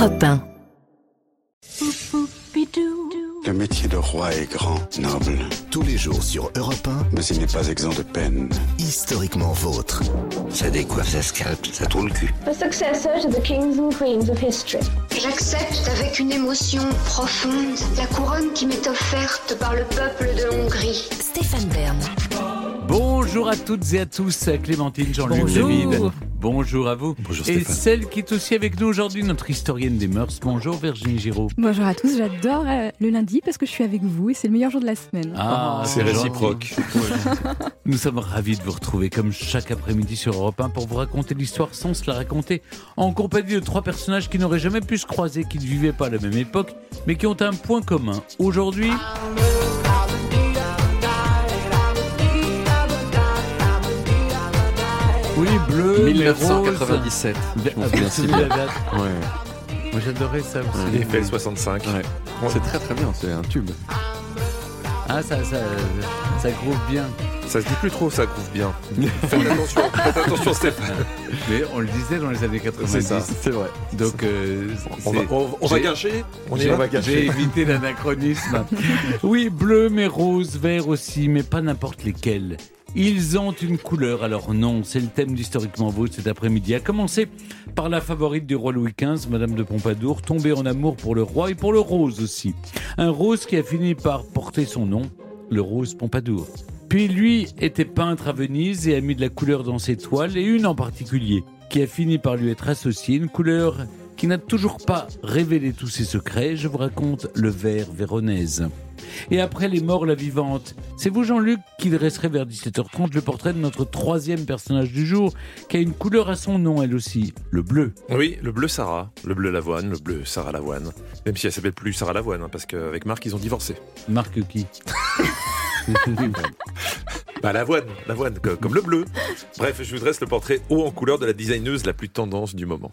Europe 1. Le métier de roi est grand, noble, Tous les jours sur Europe mais il n'est pas exempt de peine. 1, historiquement vôtre. Ça décoiffe, ça scalpe, ça tourne le cul. The successor to the kings and queens of history. J'accepte avec une émotion profonde la couronne qui m'est offerte par le peuple de Hongrie. Stéphane Bern. Bonjour à toutes et à tous, Clémentine, Jean-Luc, Bonjour. David. Bonjour à vous. Bonjour et Stéphane. celle qui est aussi avec nous aujourd'hui, notre historienne des mœurs. Bonjour Virginie Giraud. Bonjour à tous, j'adore euh, le lundi parce que je suis avec vous et c'est le meilleur jour de la semaine. Ah, C'est gentil. réciproque. Nous sommes ravis de vous retrouver comme chaque après-midi sur Europe 1 pour vous raconter l'histoire sans se la raconter en compagnie de trois personnages qui n'auraient jamais pu se croiser, qui ne vivaient pas à la même époque, mais qui ont un point commun. Aujourd'hui, bleu, mais 1997. rose. Je m'en souviens si C'est bien. Ouais. Moi j'adorais ça aussi. Il fait 65. C'est très très bien, c'est un tube. Ah, ça, ça, ça groove bien. Ça se dit plus trop, ça groove bien. Faites attention, faites attention Stéphane. Mais on le disait dans les années 90. C'est ça. C'est vrai. Donc, euh, On va, on- on va gâcher On y va J'ai évité l'anachronisme. oui, bleu, mais rose, vert aussi, mais pas n'importe lesquels. Ils ont une couleur, alors non, c'est le thème d'Historiquement Vôtre cet après-midi. À commencer par la favorite du roi Louis XV, Madame de Pompadour, tombée en amour pour le roi et pour le rose aussi. Un rose qui a fini par porter son nom, le rose Pompadour. Puis lui était peintre à Venise et a mis de la couleur dans ses toiles, et une en particulier, qui a fini par lui être associée, une couleur qui n'a toujours pas révélé tous ses secrets. Je vous raconte le vert véronèse. Et après les morts, la vivante. C'est vous, Jean-Luc, qui dresserait vers 17h30 le portrait de notre troisième personnage du jour, qui a une couleur à son nom, elle aussi, le bleu. Oui, le bleu Sarah, le bleu Lavoine, le bleu Sarah Lavoine. Même si elle s'appelle plus Sarah Lavoine, hein, parce qu'avec Marc, ils ont divorcé. Marque qui? Bah Lavoine, Lavoine, co- comme le bleu. Bref, je vous dresse le portrait haut en couleur de la designeuse la plus tendance du moment.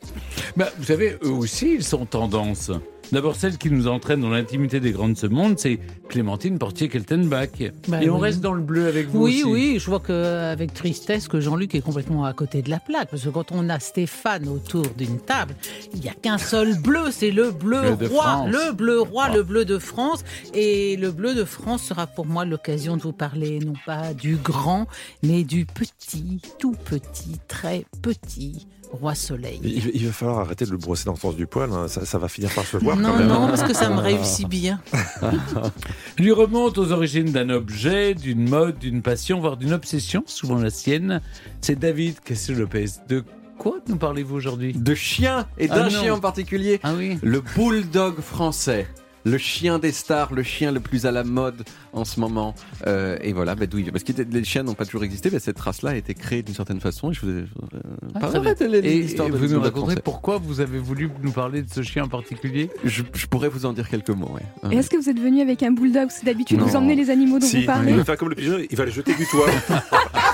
Bah, vous savez, eux aussi, ils sont tendance. D'abord, celle qui nous entraîne dans l'intimité des grandes ce monde, c'est Clémentine Portier-Keltenbach. Bah Et on oui. reste dans le bleu avec vous Oui, aussi. oui, je vois que avec tristesse que Jean-Luc est complètement à côté de la plaque. Parce que quand on a Stéphane autour d'une table, il n'y a qu'un seul bleu, c'est le bleu Le de roi. Le bleu roi, le bleu de France. Et le bleu de France sera pour moi l'occasion de vous parler non pas du grand, mais du petit, tout petit, très petit roi soleil. Il, il va falloir arrêter de le brosser dans le sens du poil, hein, ça, ça va finir par se voir quand Non, même. non, parce que ça me réussit bien. lui remonte aux origines d'un objet, d'une mode, d'une passion, voire d'une obsession, souvent la sienne. C'est David Cassel-Lopez. De quoi nous parlez-vous aujourd'hui? De chien et Ah d'un chien en particulier. Ah oui Le bulldog français. Le chien des stars, le chien le plus à la mode en ce moment. Euh, et voilà, bah, d'où il vient. Parce que les chiens n'ont pas toujours existé, mais cette race-là a été créée d'une certaine façon. Et je vous ai, euh, Ah, de Et, l'histoire et de vous nous raconterez pourquoi vous avez voulu nous parler de ce chien en particulier? Je, je pourrais vous en dire quelques mots, ouais. Et Est-ce que vous êtes venu avec un bulldog? Que d'habitude, vous emmenez les animaux dont Si, vous parlez. il va faire comme le pigeon, il va les jeter du toit.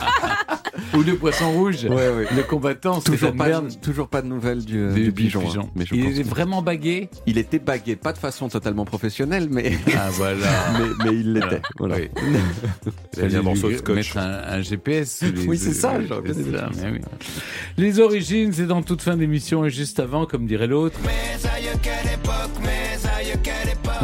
Ou le poisson rouge Ouais, ouais. Le combattant, Toujours pas, toujours pas de nouvelles du, Du du pigeon. hein. Mais je Il est vraiment bagué il était bagué, pas de façon totalement professionnelle, mais, Ah voilà mais, mais il l'était. Voilà. Oui. Il a mis un morceau de scotch. Mettre un, un GPS. les- Oui, c'est ça, mais oui. Les origines, c'est dans toute fin d'émission et juste avant, comme dirait l'autre.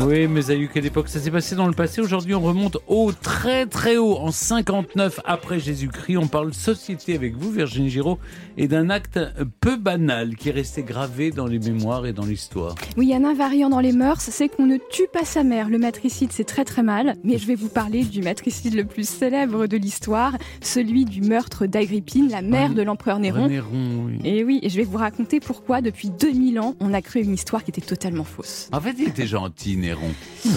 Oui, mais à quelle époque ça s'est passé dans le passé Aujourd'hui, on remonte haut, très très haut, en 59 après Jésus-Christ. On parle société avec vous, Virginie Giraud, et d'un acte peu banal qui est resté gravé dans les mémoires et dans l'histoire. Oui, il y a un invariant dans les mœurs, c'est qu'on ne tue pas sa mère. Le matricide, c'est très très mal. Mais je vais vous parler du matricide le plus célèbre de l'histoire, celui du meurtre d'Agrippine, la mère Ah, de l'empereur Néron. Néron, oui. Et oui, et je vais vous raconter pourquoi depuis 2000 ans, on a cru une histoire qui était totalement fausse. En fait, il était gentil, Néron.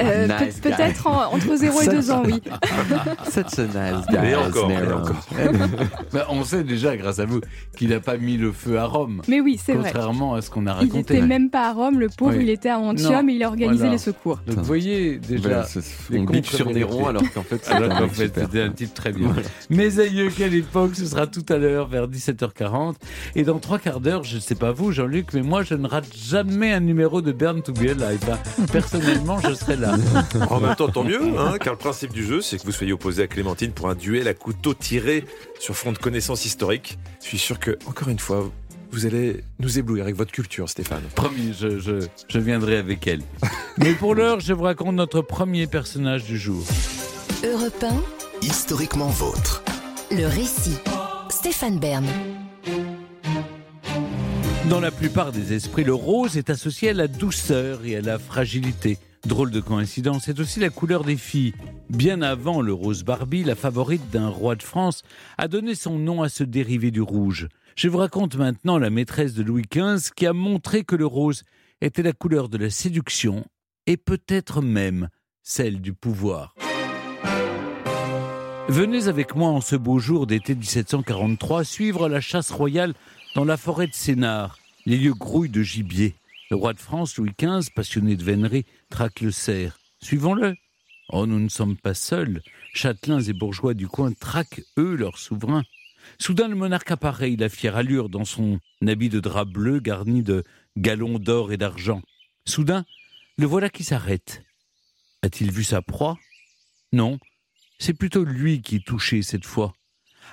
Euh, Nice. Peut-être en- entre 0 et 2 ans, oui. Such a nice Et guy, encore, et Néron. encore. Ben, on sait déjà, grâce à vous, qu'il n'a pas mis le feu à Rome. Mais oui, c'est vrai. Contrairement à ce qu'on a Il raconté. n'était même pas à Rome, le pauvre, Oui. il était à Antium Non, et il a organisé voilà. les secours. Donc vous voyez déjà. Ben, on bitch sur. Néron alors qu'en fait c'est Alors un qu'en mec fait, super. c'était un type très bien. Mes aïeux, quelle époque, ce sera tout à l'heure vers 17h40. Et dans trois quarts d'heure, je ne sais pas vous, Jean-Luc, mais moi, je ne rate jamais un numéro de Burn to Be Alive. hein. Personnellement, je serai là. En même temps, tant mieux, hein, car le principe du jeu, c'est que vous soyez opposé à Clémentine pour un duel à couteau tiré sur fond de connaissances historiques. Je suis sûr que, encore une fois, vous allez nous éblouir avec votre culture, Stéphane. Promis, je, je, je viendrai avec elle. Mais pour l'heure, je vous raconte notre premier personnage du jour. Europe 1. Historiquement vôtre. Le récit. Stéphane Bern. Dans la plupart des esprits, le rose est associé à la douceur et à la fragilité. Drôle de coïncidence, c'est aussi la couleur des filles. Bien avant le rose Barbie, la favorite d'un roi de France, a donné son nom à ce dérivé du rouge. Je vous raconte maintenant la maîtresse de Louis XV qui a montré que le rose était la couleur de la séduction et peut-être même celle du pouvoir. Venez avec moi en ce beau jour d'été 1743 suivre la chasse royale dans la forêt de Sénart. Les lieux grouillent de gibier. Le roi de France, Louis XV, passionné de vénerie, traque le cerf. Suivons-le. Oh, nous ne sommes pas seuls. Châtelains et bourgeois du coin traquent, eux, leur souverain. Soudain, le monarque apparaît, il a fière allure dans son habit de drap bleu garni de galons d'or et d'argent. Soudain, le voilà qui s'arrête. A-t-il vu sa proie? Non, c'est plutôt lui qui est touché cette fois.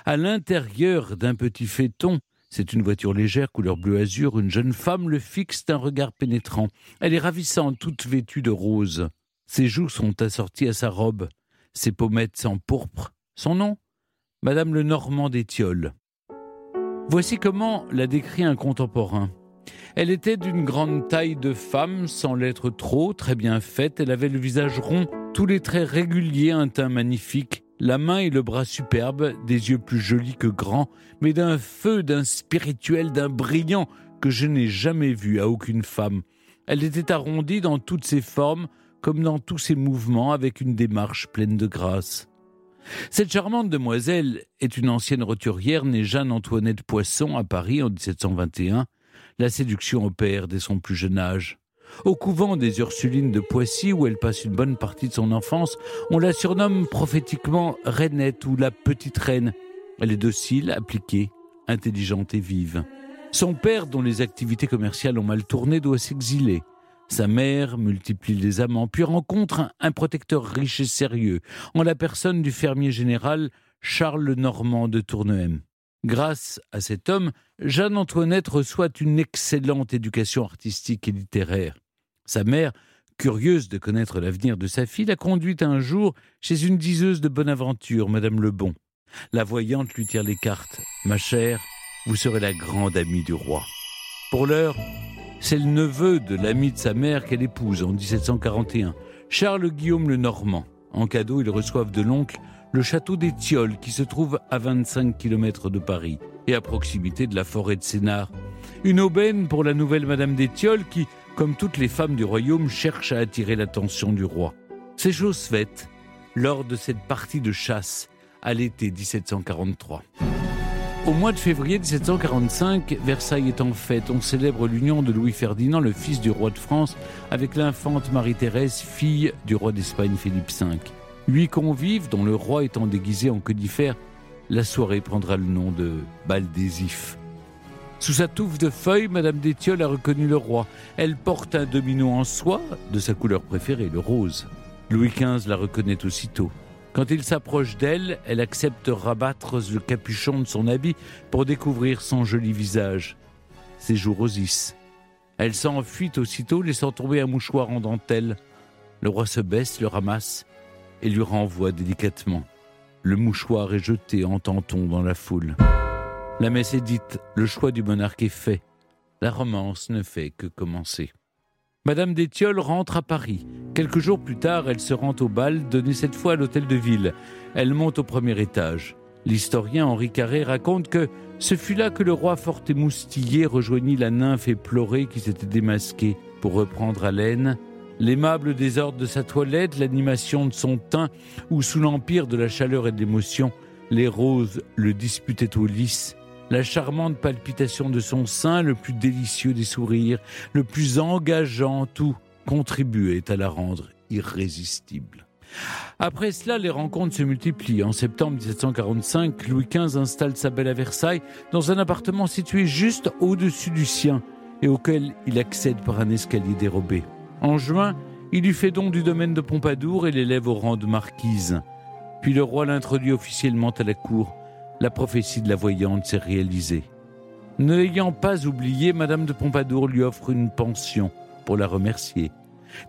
À l'intérieur d'un petit phaéton, c'est une voiture légère, couleur bleu azur. Une jeune femme le fixe d'un regard pénétrant. Elle est ravissante, toute vêtue de rose. Ses joues sont assorties à sa robe. Ses pommettes sont pourpres. Son nom? Madame le Normand d'Étiole. Voici comment la décrit un contemporain. Elle était d'une grande taille de femme, sans l'être trop, très bien faite. Elle avait le visage rond, tous les traits réguliers, un teint magnifique, la main et le bras superbes, des yeux plus jolis que grands, mais d'un feu, d'un spirituel, d'un brillant que je n'ai jamais vu à aucune femme. Elle était arrondie dans toutes ses formes, comme dans tous ses mouvements, avec une démarche pleine de grâce. Cette charmante demoiselle est une ancienne roturière née Jeanne-Antoinette Poisson à Paris en 1721. La séduction opère dès son plus jeune âge. Au couvent des Ursulines de Poissy, où elle passe une bonne partie de son enfance, on la surnomme prophétiquement Rainette ou la Petite Reine. Elle est docile, appliquée, intelligente et vive. Son père, dont les activités commerciales ont mal tourné, doit s'exiler. Sa mère multiplie les amants, puis rencontre un, protecteur riche et sérieux, en la personne du fermier général Charles Normand de Tournehem. Grâce à cet homme, Jeanne-Antoinette reçoit une excellente éducation artistique et littéraire. Sa mère, curieuse de connaître l'avenir de sa fille, la conduit un jour chez une diseuse de bonne aventure, Madame Lebon. La voyante lui tire les cartes. Ma chère, vous serez la grande amie du roi. Pour l'heure, c'est le neveu de l'ami de sa mère qu'elle épouse en 1741, Charles Guillaume le Normand. En cadeau, ils reçoivent de l'oncle le château des qui se trouve à 25 km de Paris et à proximité de la forêt de Sénart. Une aubaine pour la nouvelle Madame des qui, comme toutes les femmes du royaume, cherche à attirer l'attention du roi. C'est chose faite lors de cette partie de chasse à l'été 1743. Au mois de février 1745, Versailles est en fête. On célèbre l'union de Louis Ferdinand, le fils du roi de France, avec l'infante Marie-Thérèse, fille du roi d'Espagne Philippe V. Huit convives, dont le roi étant déguisé en conifère, la soirée prendra le nom de bal des ifs. Sous sa touffe de feuilles, Madame d'Étiole a reconnu le roi. Elle porte un domino en soie, de sa couleur préférée, le rose. Louis XV la reconnaît aussitôt. Quand il s'approche d'elle, elle accepte rabattre le capuchon de son habit pour découvrir son joli visage. Ses joues rosissent. Elle s'enfuit aussitôt, laissant tomber un mouchoir en dentelle. Le roi se baisse, le ramasse et lui renvoie délicatement. Le mouchoir est jeté en tenton dans la foule. La messe est dite, le choix du monarque est fait. La romance ne fait que commencer. Madame d'Étiole rentre à Paris. Quelques jours plus tard, elle se rend au bal, donné cette fois à l'hôtel de ville. Elle monte au premier étage. L'historien Henri Carré raconte que ce fut là que le roi fort émoustillé rejoignit la nymphe éplorée qui s'était démasquée pour reprendre haleine L'aimable désordre de sa toilette, l'animation de son teint, où sous l'empire de la chaleur et de l'émotion, les roses le disputaient au lys, la charmante palpitation de son sein, le plus délicieux des sourires, le plus engageant, tout contribuait à la rendre irrésistible. Après cela, les rencontres se multiplient. En septembre 1745, Louis XV installe sa belle à Versailles dans un appartement situé juste au-dessus du sien et auquel il accède par un escalier dérobé. En juin, il lui fait don du domaine de Pompadour et l'élève au rang de marquise. Puis le roi l'introduit officiellement à la cour. La prophétie de la voyante s'est réalisée. Ne l'ayant pas oublié, Madame de Pompadour lui offre une pension pour la remercier.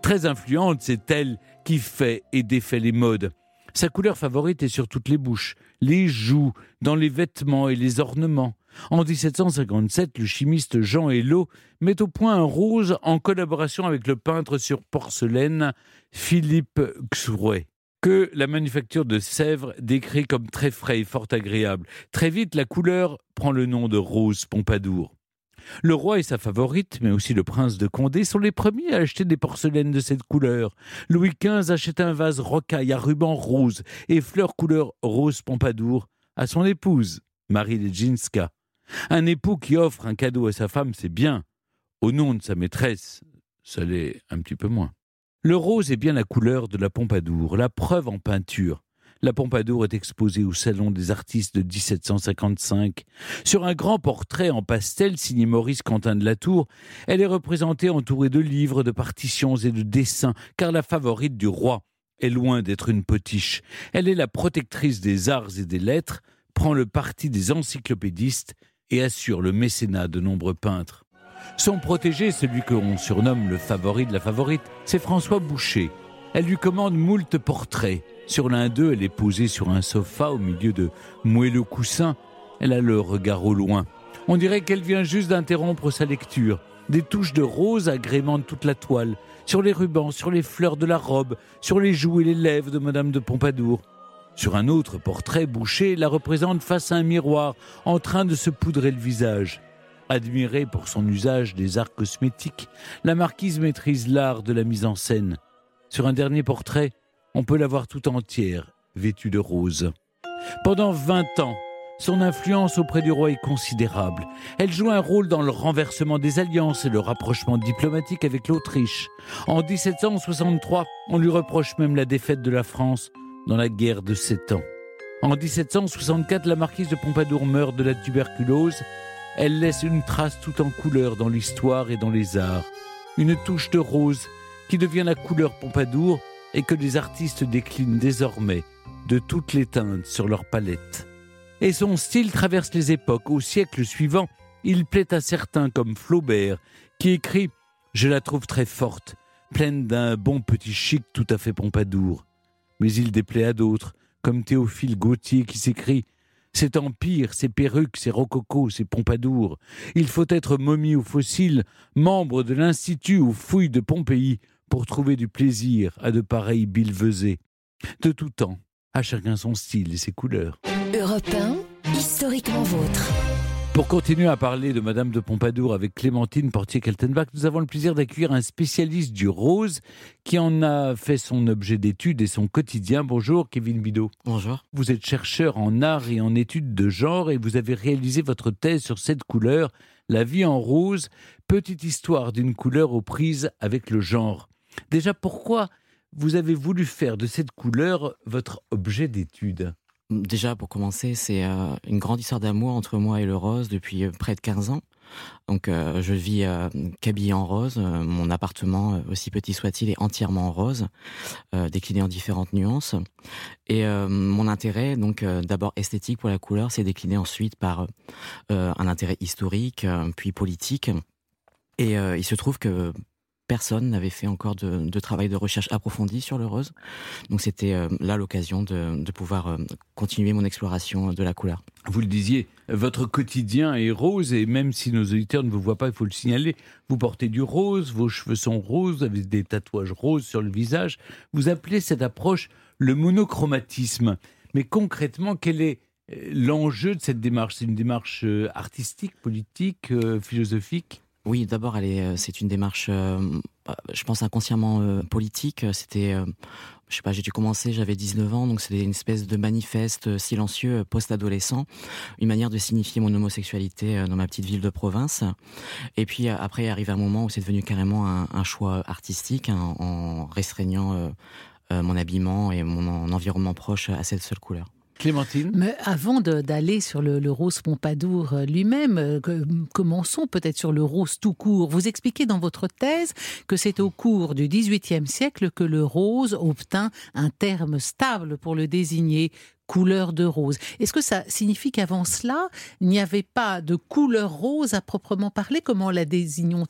Très influente, c'est elle qui fait et défait les modes. Sa couleur favorite est sur toutes les bouches, les joues, dans les vêtements et les ornements. En 1757, le chimiste Jean Hello met au point un rose en collaboration avec le peintre sur porcelaine Philippe Xouret que la manufacture de Sèvres décrit comme très frais et fort agréable. Très vite, la couleur prend le nom de rose Pompadour. Le roi et sa favorite, mais aussi le prince de Condé, sont les premiers à acheter des porcelaines de cette couleur. Louis XV achète un vase rocaille à ruban rose et fleurs couleur rose Pompadour à son épouse, Marie Leginska. Un époux qui offre un cadeau à sa femme, c'est bien. Au nom de sa maîtresse, ça l'est un petit peu moins. Le rose est bien la couleur de la Pompadour, la preuve en peinture. La Pompadour est exposée au Salon des artistes de 1755. Sur un grand portrait en pastel signé Maurice Quentin de la Tour, elle est représentée entourée de livres, de partitions et de dessins, car la favorite du roi est loin d'être une potiche. Elle est la protectrice des arts et des lettres, prend le parti des encyclopédistes et assure le mécénat de nombreux peintres. Son protégé, celui qu'on surnomme le favori de la favorite, c'est François Boucher. Elle lui commande moult portraits. Sur l'un d'eux, elle est posée sur un sofa au milieu de moelleux coussins. Elle a le regard au loin. On dirait qu'elle vient juste d'interrompre sa lecture. Des touches de rose agrémentent toute la toile, sur les rubans, sur les fleurs de la robe, sur les joues et les lèvres de Madame de Pompadour. Sur un autre portrait, Boucher la représente face à un miroir, en train de se poudrer le visage. Admirée pour son usage des arts cosmétiques, la marquise maîtrise l'art de la mise en scène. Sur un dernier portrait, on peut la voir tout entière, vêtue de rose. Pendant 20 ans, son influence auprès du roi est considérable. Elle joue un rôle dans le renversement des alliances et le rapprochement diplomatique avec l'Autriche. En 1763, on lui reproche même la défaite de la France dans la guerre de Sept Ans. En 1764, la marquise de Pompadour meurt de la tuberculose elle laisse une trace tout en couleur dans l'histoire et dans les arts. Une touche de rose qui devient la couleur Pompadour et que les artistes déclinent désormais de toutes les teintes sur leur palette. Et son style traverse les époques. Au siècle suivant, il plaît à certains comme Flaubert, qui écrit Je la trouve très forte, pleine d'un bon petit chic tout à fait Pompadour. Mais il déplaît à d'autres, comme Théophile Gautier, qui s'écrit c'est empire, ces perruques, ces rococo, ces pompadours. Il faut être momie ou fossile, membre de l'Institut ou fouille de Pompéi pour trouver du plaisir à de pareilles billevesées. De tout temps, à chacun son style et ses couleurs. Europe historiquement vôtre. Pour continuer à parler de Madame de Pompadour avec Clémentine Portier-Keltenbach, nous avons le plaisir d'accueillir un spécialiste du rose qui en a fait son objet d'étude et son quotidien. Bonjour Kevin Bidot. Bonjour. Vous êtes chercheur en art et en études de genre et vous avez réalisé votre thèse sur cette couleur, la vie en rose, petite histoire d'une couleur aux prises avec le genre. Déjà, pourquoi vous avez voulu faire de cette couleur votre objet d'étude? Déjà, pour commencer, c'est euh, une grande histoire d'amour entre moi et le rose depuis euh, près de 15 ans. Donc, euh, je vis qu'habillé en rose. mon appartement, aussi petit soit-il, est entièrement en rose, décliné en différentes nuances. Et mon intérêt, donc d'abord esthétique pour la couleur, s'est décliné ensuite par un intérêt historique, puis politique. Et il se trouve que personne n'avait fait encore de, travail de recherche approfondi sur le rose. Donc c'était euh, là l'occasion de, pouvoir euh, continuer mon exploration de la couleur. Vous le disiez, votre quotidien est rose et même si nos auditeurs ne vous voient pas, il faut le signaler, vous portez du rose, vos cheveux sont roses, vous avez des tatouages roses sur le visage. Vous appelez cette approche le monochromatisme. Mais concrètement, quel est euh, l'enjeu de cette démarche? C'est une démarche artistique, politique, philosophique? Oui, d'abord, euh, c'est une démarche, euh, bah, je pense inconsciemment euh, politique. C'était, je sais pas, j'ai dû commencer, j'avais 19 ans, donc c'était une espèce de manifeste silencieux post-adolescent, une manière de signifier mon homosexualité dans ma petite ville de province. Et puis après, arrive un moment où c'est devenu carrément un, choix artistique, hein, en restreignant mon habillement et mon environnement proche à cette seule couleur. Clémentine? Mais avant d'aller sur le, rose Pompadour euh, lui-même, euh, commençons peut-être sur le rose tout court. Vous expliquez dans votre thèse que c'est au cours du XVIIIe siècle que le rose obtint un terme stable pour le désigner. couleur de rose. Est-ce que ça signifie qu'avant cela, il n'y avait pas de couleur rose à proprement parler? Comment la désignons,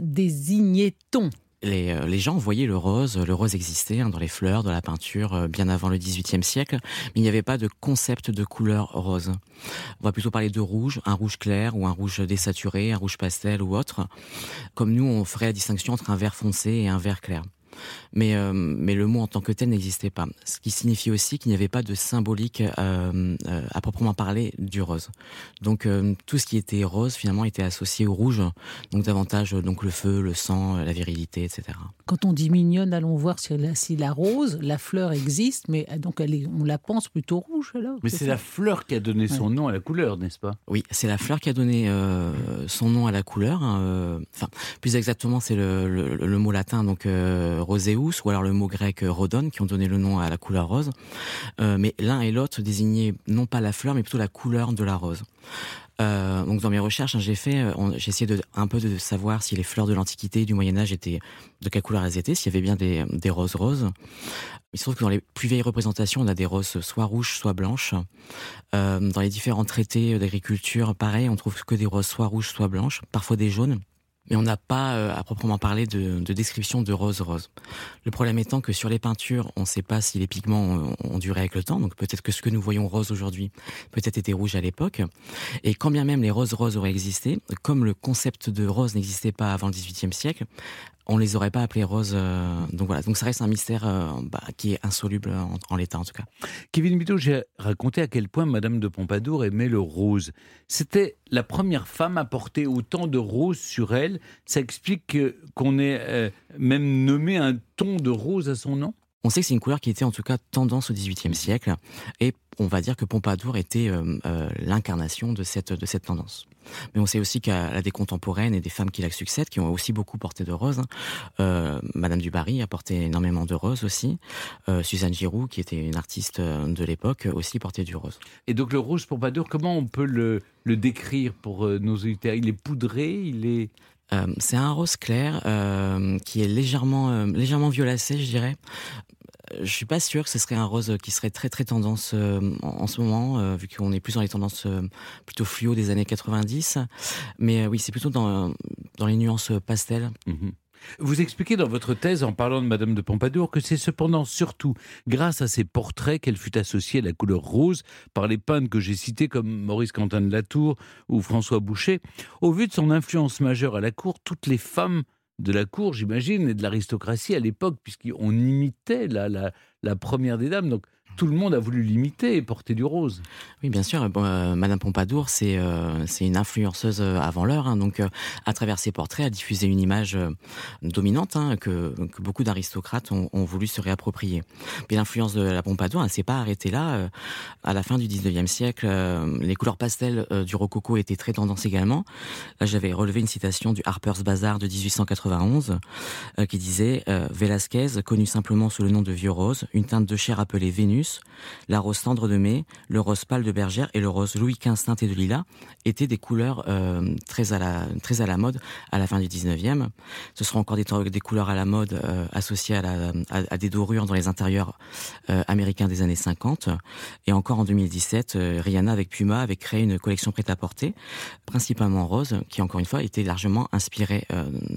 désignait-on? Les, les, gens voyaient le rose, le rose existait hein, dans les fleurs, dans la peinture, bien avant le XVIIIe siècle, mais il n'y avait pas de concept de couleur rose. On va plutôt parler de rouge, un rouge clair ou un rouge désaturé, un rouge pastel ou autre. Comme nous, on ferait la distinction entre un vert foncé et un vert clair. Mais, euh, mais le mot en tant que tel n'existait pas. Ce qui signifie aussi qu'il n'y avait pas de symbolique euh, euh, à proprement parler du rose. Donc tout ce qui était rose finalement était associé au rouge, donc davantage donc le feu, le sang, la virilité, etc. Quand on dit mignonne, allons voir si la, si la rose, la fleur existe, mais donc elle est, on la pense plutôt rouge alors. Mais c'est la fleur qui a donné son nom à la couleur, n'est-ce pas? Oui, c'est la fleur qui a donné son nom à la couleur. Hein, enfin, plus exactement, c'est le, le, mot latin donc roseus ou alors le mot grec rhodon qui ont donné le nom à la couleur rose. Euh, mais l'un et l'autre désignaient non pas la fleur mais plutôt la couleur de la rose. Euh, donc dans mes recherches, hein, j'ai fait, euh, essayé de un peu de savoir si les fleurs de l'Antiquité, du Moyen Âge étaient de quelle couleur elles étaient, s'il y avait bien des, roses roses. Il se trouve que dans les plus vieilles représentations, on a des roses soit rouges, soit blanches. Euh, dans les différents traités d'agriculture, pareil, on trouve que des roses soit rouges, soit blanches, parfois des jaunes mais on n'a pas euh, à proprement parler de, de, description de rose-rose. Le problème étant que sur les peintures, on ne sait pas si les pigments ont, duré avec le temps, donc peut-être que ce que nous voyons rose aujourd'hui peut-être était rouge à l'époque. Et quand bien même les roses-roses auraient existé, comme le concept de rose n'existait pas avant le XVIIIe siècle, on les aurait pas appelés roses. Euh, donc voilà, donc ça reste un mystère euh, bah, qui est insoluble en, l'état en tout cas. Kevin Bito, j'ai raconté à quel point Madame de Pompadour aimait le rose. C'était la première femme à porter autant de rose sur elle. Ça explique qu'on ait euh, même nommé un ton de rose à son nom? On sait que c'est une couleur qui était en tout cas tendance au XVIIIe siècle, et on va dire que Pompadour était l'incarnation de cette, de cette tendance. Mais on sait aussi a des contemporaines et des femmes qui la succèdent, qui ont aussi beaucoup porté de roses. Hein. Euh, Madame du Barry a porté énormément de roses aussi. Euh, Suzanne Giroud, qui était une artiste euh, de l'époque, aussi portait du rose. Et donc le rose Pompadour, comment on peut le, le décrire pour nos auditeurs? Il est poudré, il est... c'est un rose clair qui est légèrement, légèrement violacé, je dirais je suis pas sûr que ce serait un rose qui serait très très tendance euh, en, ce moment, euh, vu qu'on est plus dans les tendances euh, plutôt fluo des années 90. Mais oui, c'est plutôt dans, dans les nuances pastel. Mhm. Vous expliquez dans votre thèse, en parlant de Madame de Pompadour, que c'est cependant surtout grâce à ses portraits qu'elle fut associée à la couleur rose par les peintres que j'ai cités comme Maurice Quentin de Latour ou François Boucher. Au vu de son influence majeure à la cour, toutes les femmes de la cour, j'imagine, et de l'aristocratie à l'époque, puisqu'on imitait la, première des dames. Tout le monde a voulu l'imiter et porter du rose. Oui, bien sûr. Euh, Madame Pompadour, c'est euh, une influenceuse euh, avant l'heure. Hein, donc, à travers ses portraits, a diffusé une image dominante hein, que, beaucoup d'aristocrates ont, voulu se réapproprier. Mais l'influence de la Pompadour, elle s'est pas arrêtée là. à la fin du 19e siècle, les couleurs pastel du rococo étaient très tendance également. J'avais relevé une citation du Harper's Bazaar de 1891 qui disait Velasquez, connu simplement sous le nom de Vieux Rose, une teinte de chair appelée Vénus, la rose tendre de mai, le rose pâle de bergère et le rose Louis XV teinté de lilas étaient des couleurs euh, très, à la, très à la mode à la fin du 19e. Ce seront encore des, des couleurs à la mode euh, associées à, la, à, des dorures dans les intérieurs euh, américains des années 50. Et encore en 2017, Rihanna avec Puma avait créé une collection prête-à-porter, principalement rose, qui encore une fois était largement inspirée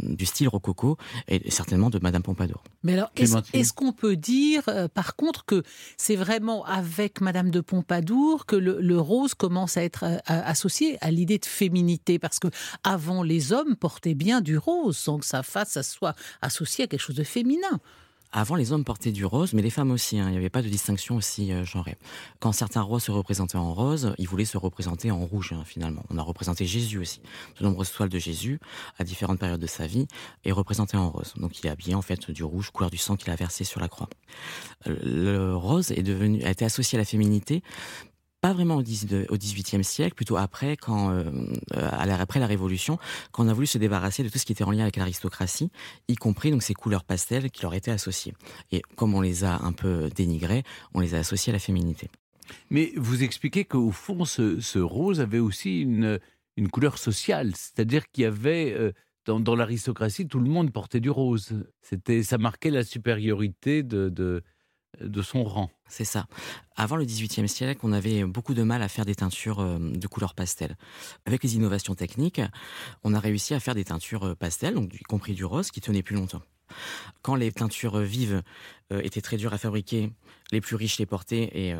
du style rococo et certainement de Madame Pompadour. Mais alors, est-ce qu'on peut dire par contre que c'est vraiment avec Madame de Pompadour que le, rose commence à être euh, associé à l'idée de féminité, parce que avant les hommes portaient bien du rose, sans que sa face ça soit associé à quelque chose de féminin. Avant, les hommes portaient du rose, mais les femmes aussi. Hein. Il n'y avait pas de distinction aussi euh, genrée. Quand certains rois se représentaient en rose, ils voulaient se représenter en rouge, hein, finalement. On a représenté Jésus aussi. De nombreuses toiles de Jésus, à différentes périodes de sa vie, et représenté en rose. Donc il est habillé en fait du rouge, couleur du sang qu'il a versé sur la croix. Le rose est devenu, a été associé à la féminité pas vraiment au XVIIIe siècle, plutôt après, quand, euh, après la Révolution, quand on a voulu se débarrasser de tout ce qui était en lien avec l'aristocratie, y compris donc ces couleurs pastel qui leur étaient associées. Et comme on les a un peu dénigrées, on les a associées à la féminité. Mais vous expliquez qu'au fond, ce, rose avait aussi une, une couleur sociale, c'est-à-dire qu'il y avait euh, dans, dans l'aristocratie, tout le monde portait du rose. C'était, ça marquait la supériorité de, de de son rang. C'est ça. Avant le XVIIIe siècle, on avait beaucoup de mal à faire des teintures euh, de couleur pastel. Avec les innovations techniques, on a réussi à faire des teintures euh, pastel, donc y compris du rose, qui tenaient plus longtemps. Quand les teintures vives euh, étaient très dures à fabriquer, les plus riches les portaient et,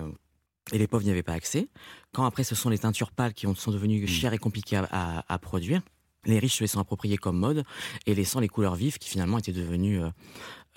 et les pauvres n'y avaient pas accès. Quand après, ce sont les teintures pâles qui sont devenues mmh. chères et compliquées à, produire, les riches se les sont appropriées comme mode et laissant les couleurs vives qui finalement étaient devenues euh,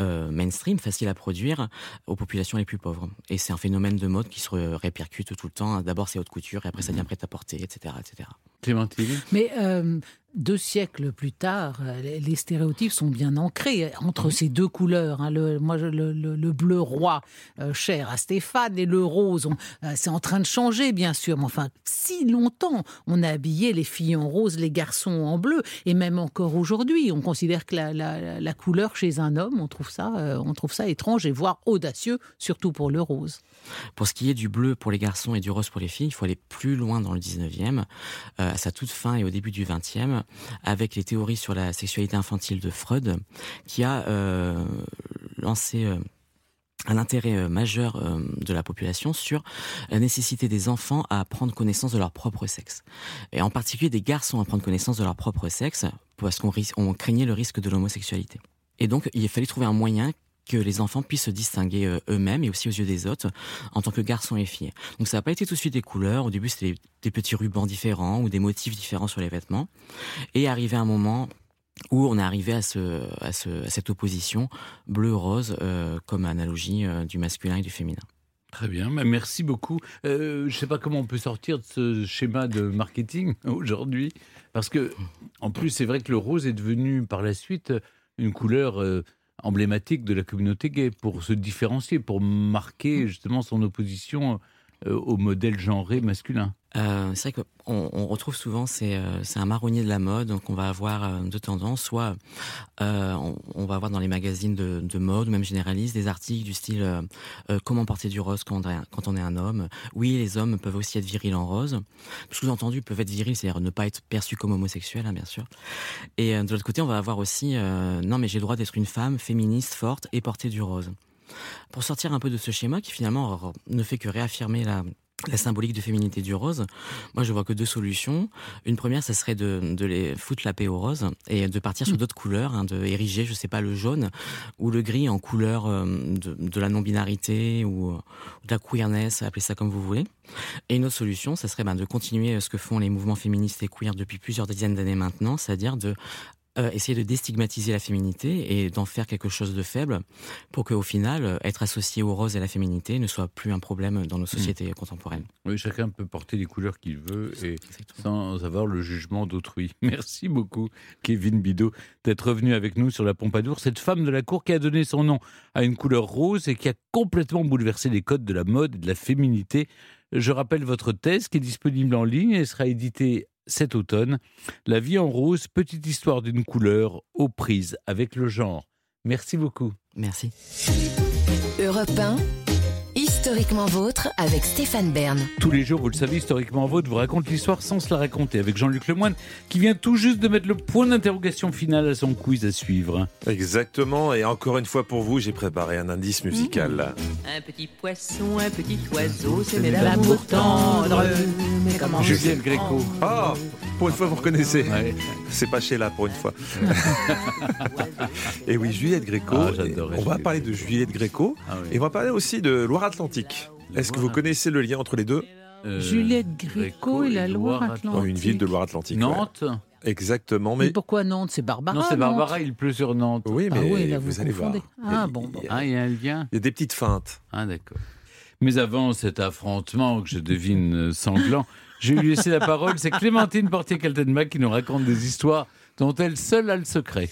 mainstream, facile à produire aux populations les plus pauvres. Et c'est un phénomène de mode qui se répercute tout le temps. D'abord c'est haute couture et après ça devient prêt à porter, etc. etc. Clémentine? Mais euh, deux siècles plus tard, euh, les stéréotypes sont bien ancrés entre ces deux couleurs. Hein. Le, moi, le, bleu roi, euh, cher à Stéphane, et le rose, euh, c'est en train de changer, bien sûr. Mais enfin, si longtemps, on a habillé les filles en rose, les garçons en bleu, et même encore aujourd'hui, on considère que la, couleur chez un homme, on trouve ça, on trouve ça étrange et voire audacieux, surtout pour le rose. Pour ce qui est du bleu pour les garçons et du rose pour les filles, il faut aller plus loin dans le 19e, à sa toute fin et au début du 20e avec les théories sur la sexualité infantile de Freud, qui a euh, lancé euh, un intérêt euh, majeur de la population sur la nécessité des enfants à prendre connaissance de leur propre sexe. Et en particulier des garçons à prendre connaissance de leur propre sexe, parce qu'on craignait le risque de l'homosexualité. Et donc, il fallait trouver un moyen que les enfants puissent se distinguer euh, eux-mêmes et aussi aux yeux des autres en tant que garçons et filles. Donc ça n'a pas été tout de suite des couleurs. Au début, c'était des, petits rubans différents ou des motifs différents sur les vêtements. Et arrivé un moment où on est arrivé à, ce, à, cette opposition bleu-rose euh, comme analogie euh, du masculin et du féminin. Très bien, bah, merci beaucoup. je ne sais pas comment on peut sortir de ce schéma de marketing aujourd'hui, parce que en plus c'est vrai que le rose est devenu par la suite une couleur emblématique de la communauté gay pour se différencier, pour marquer justement son opposition euh, au modèle genré masculin. Euh, c'est vrai qu'on on retrouve souvent, c'est euh, un marronnier de la mode, donc on va avoir euh, deux tendances. Soit on, va avoir dans les magazines de, de mode, même généralistes, des articles du style comment porter du rose quand on, est, quand on est un homme. Oui, les hommes peuvent aussi être virils en rose. Sous-entendu, peuvent être virils, c'est-à-dire ne pas être perçus comme homosexuels, hein, bien sûr. Et de l'autre côté, on va avoir aussi non, mais j'ai le droit d'être une femme féministe, forte et porter du rose. Pour sortir un peu de ce schéma qui finalement ne fait que réaffirmer la, la symbolique de féminité du rose, moi je vois que deux solutions. Une première, ça serait de, les foutre la paix au rose et de partir sur mm. d'autres couleurs, hein, de ériger, je sais pas, le jaune ou le gris en couleur euh, de, la non-binarité ou, de la queerness, appelez ça comme vous voulez. Et une autre solution, ça serait ben, de continuer ce que font les mouvements féministes et queer depuis plusieurs dizaines d'années maintenant, c'est-à-dire de euh, essayer de déstigmatiser la féminité et d'en faire quelque chose de faible pour qu'au final, euh, être associé au rose et à la féminité ne soit plus un problème dans nos hmm. sociétés contemporaines. Oui, chacun peut porter les couleurs qu'il veut et sans avoir le jugement d'autrui. Merci beaucoup, Kevin Bidot, d'être revenu avec nous sur la Pompadour, cette femme de la cour qui a donné son nom à une couleur rose et qui a complètement bouleversé les codes de la mode et de la féminité. Je rappelle votre thèse qui est disponible en ligne et sera éditée cet automne. La vie en rose, petite histoire d'une couleur aux prises avec le genre. Merci beaucoup. Merci. Europe Historiquement vôtre avec Stéphane Bern. Tous les jours, vous le savez, Historiquement vôtre vous raconte l'histoire sans se la raconter avec Jean-Luc Lemoine qui vient tout juste de mettre le point d'interrogation final à son quiz à suivre. Exactement, et encore une fois pour vous, j'ai préparé un indice musical. Mmh. Un petit poisson, un petit oiseau, c'est l'amour tendre. Mais comment Juliette Gréco. Ah, pour une fois, vous reconnaissez. C'est pas Sheila pour une fois. et oui, Juliette Gréco. Ah, on va parler de Juliette Gréco ah et on va parler aussi de Loire-Atlantique. Est-ce que vous connaissez le lien entre les deux euh, Juliette Gréco et la Loire-Atlantique. une ville de Loire-Atlantique. Nantes Exactement. Mais... pourquoi Nantes? C'est Barbara. Non, c'est Barbara, il pleut sur Nantes. Oui, mais ah là, vous, allez voir. Ah, bon, Ah, il y a un lien Il y a des petites feintes. Ah, d'accord. Mais avant cet affrontement que je devine sanglant, je vais lui laisser la parole. C'est Clémentine Portier-Kaltenbach qui nous raconte des histoires dont elle seule a le secret.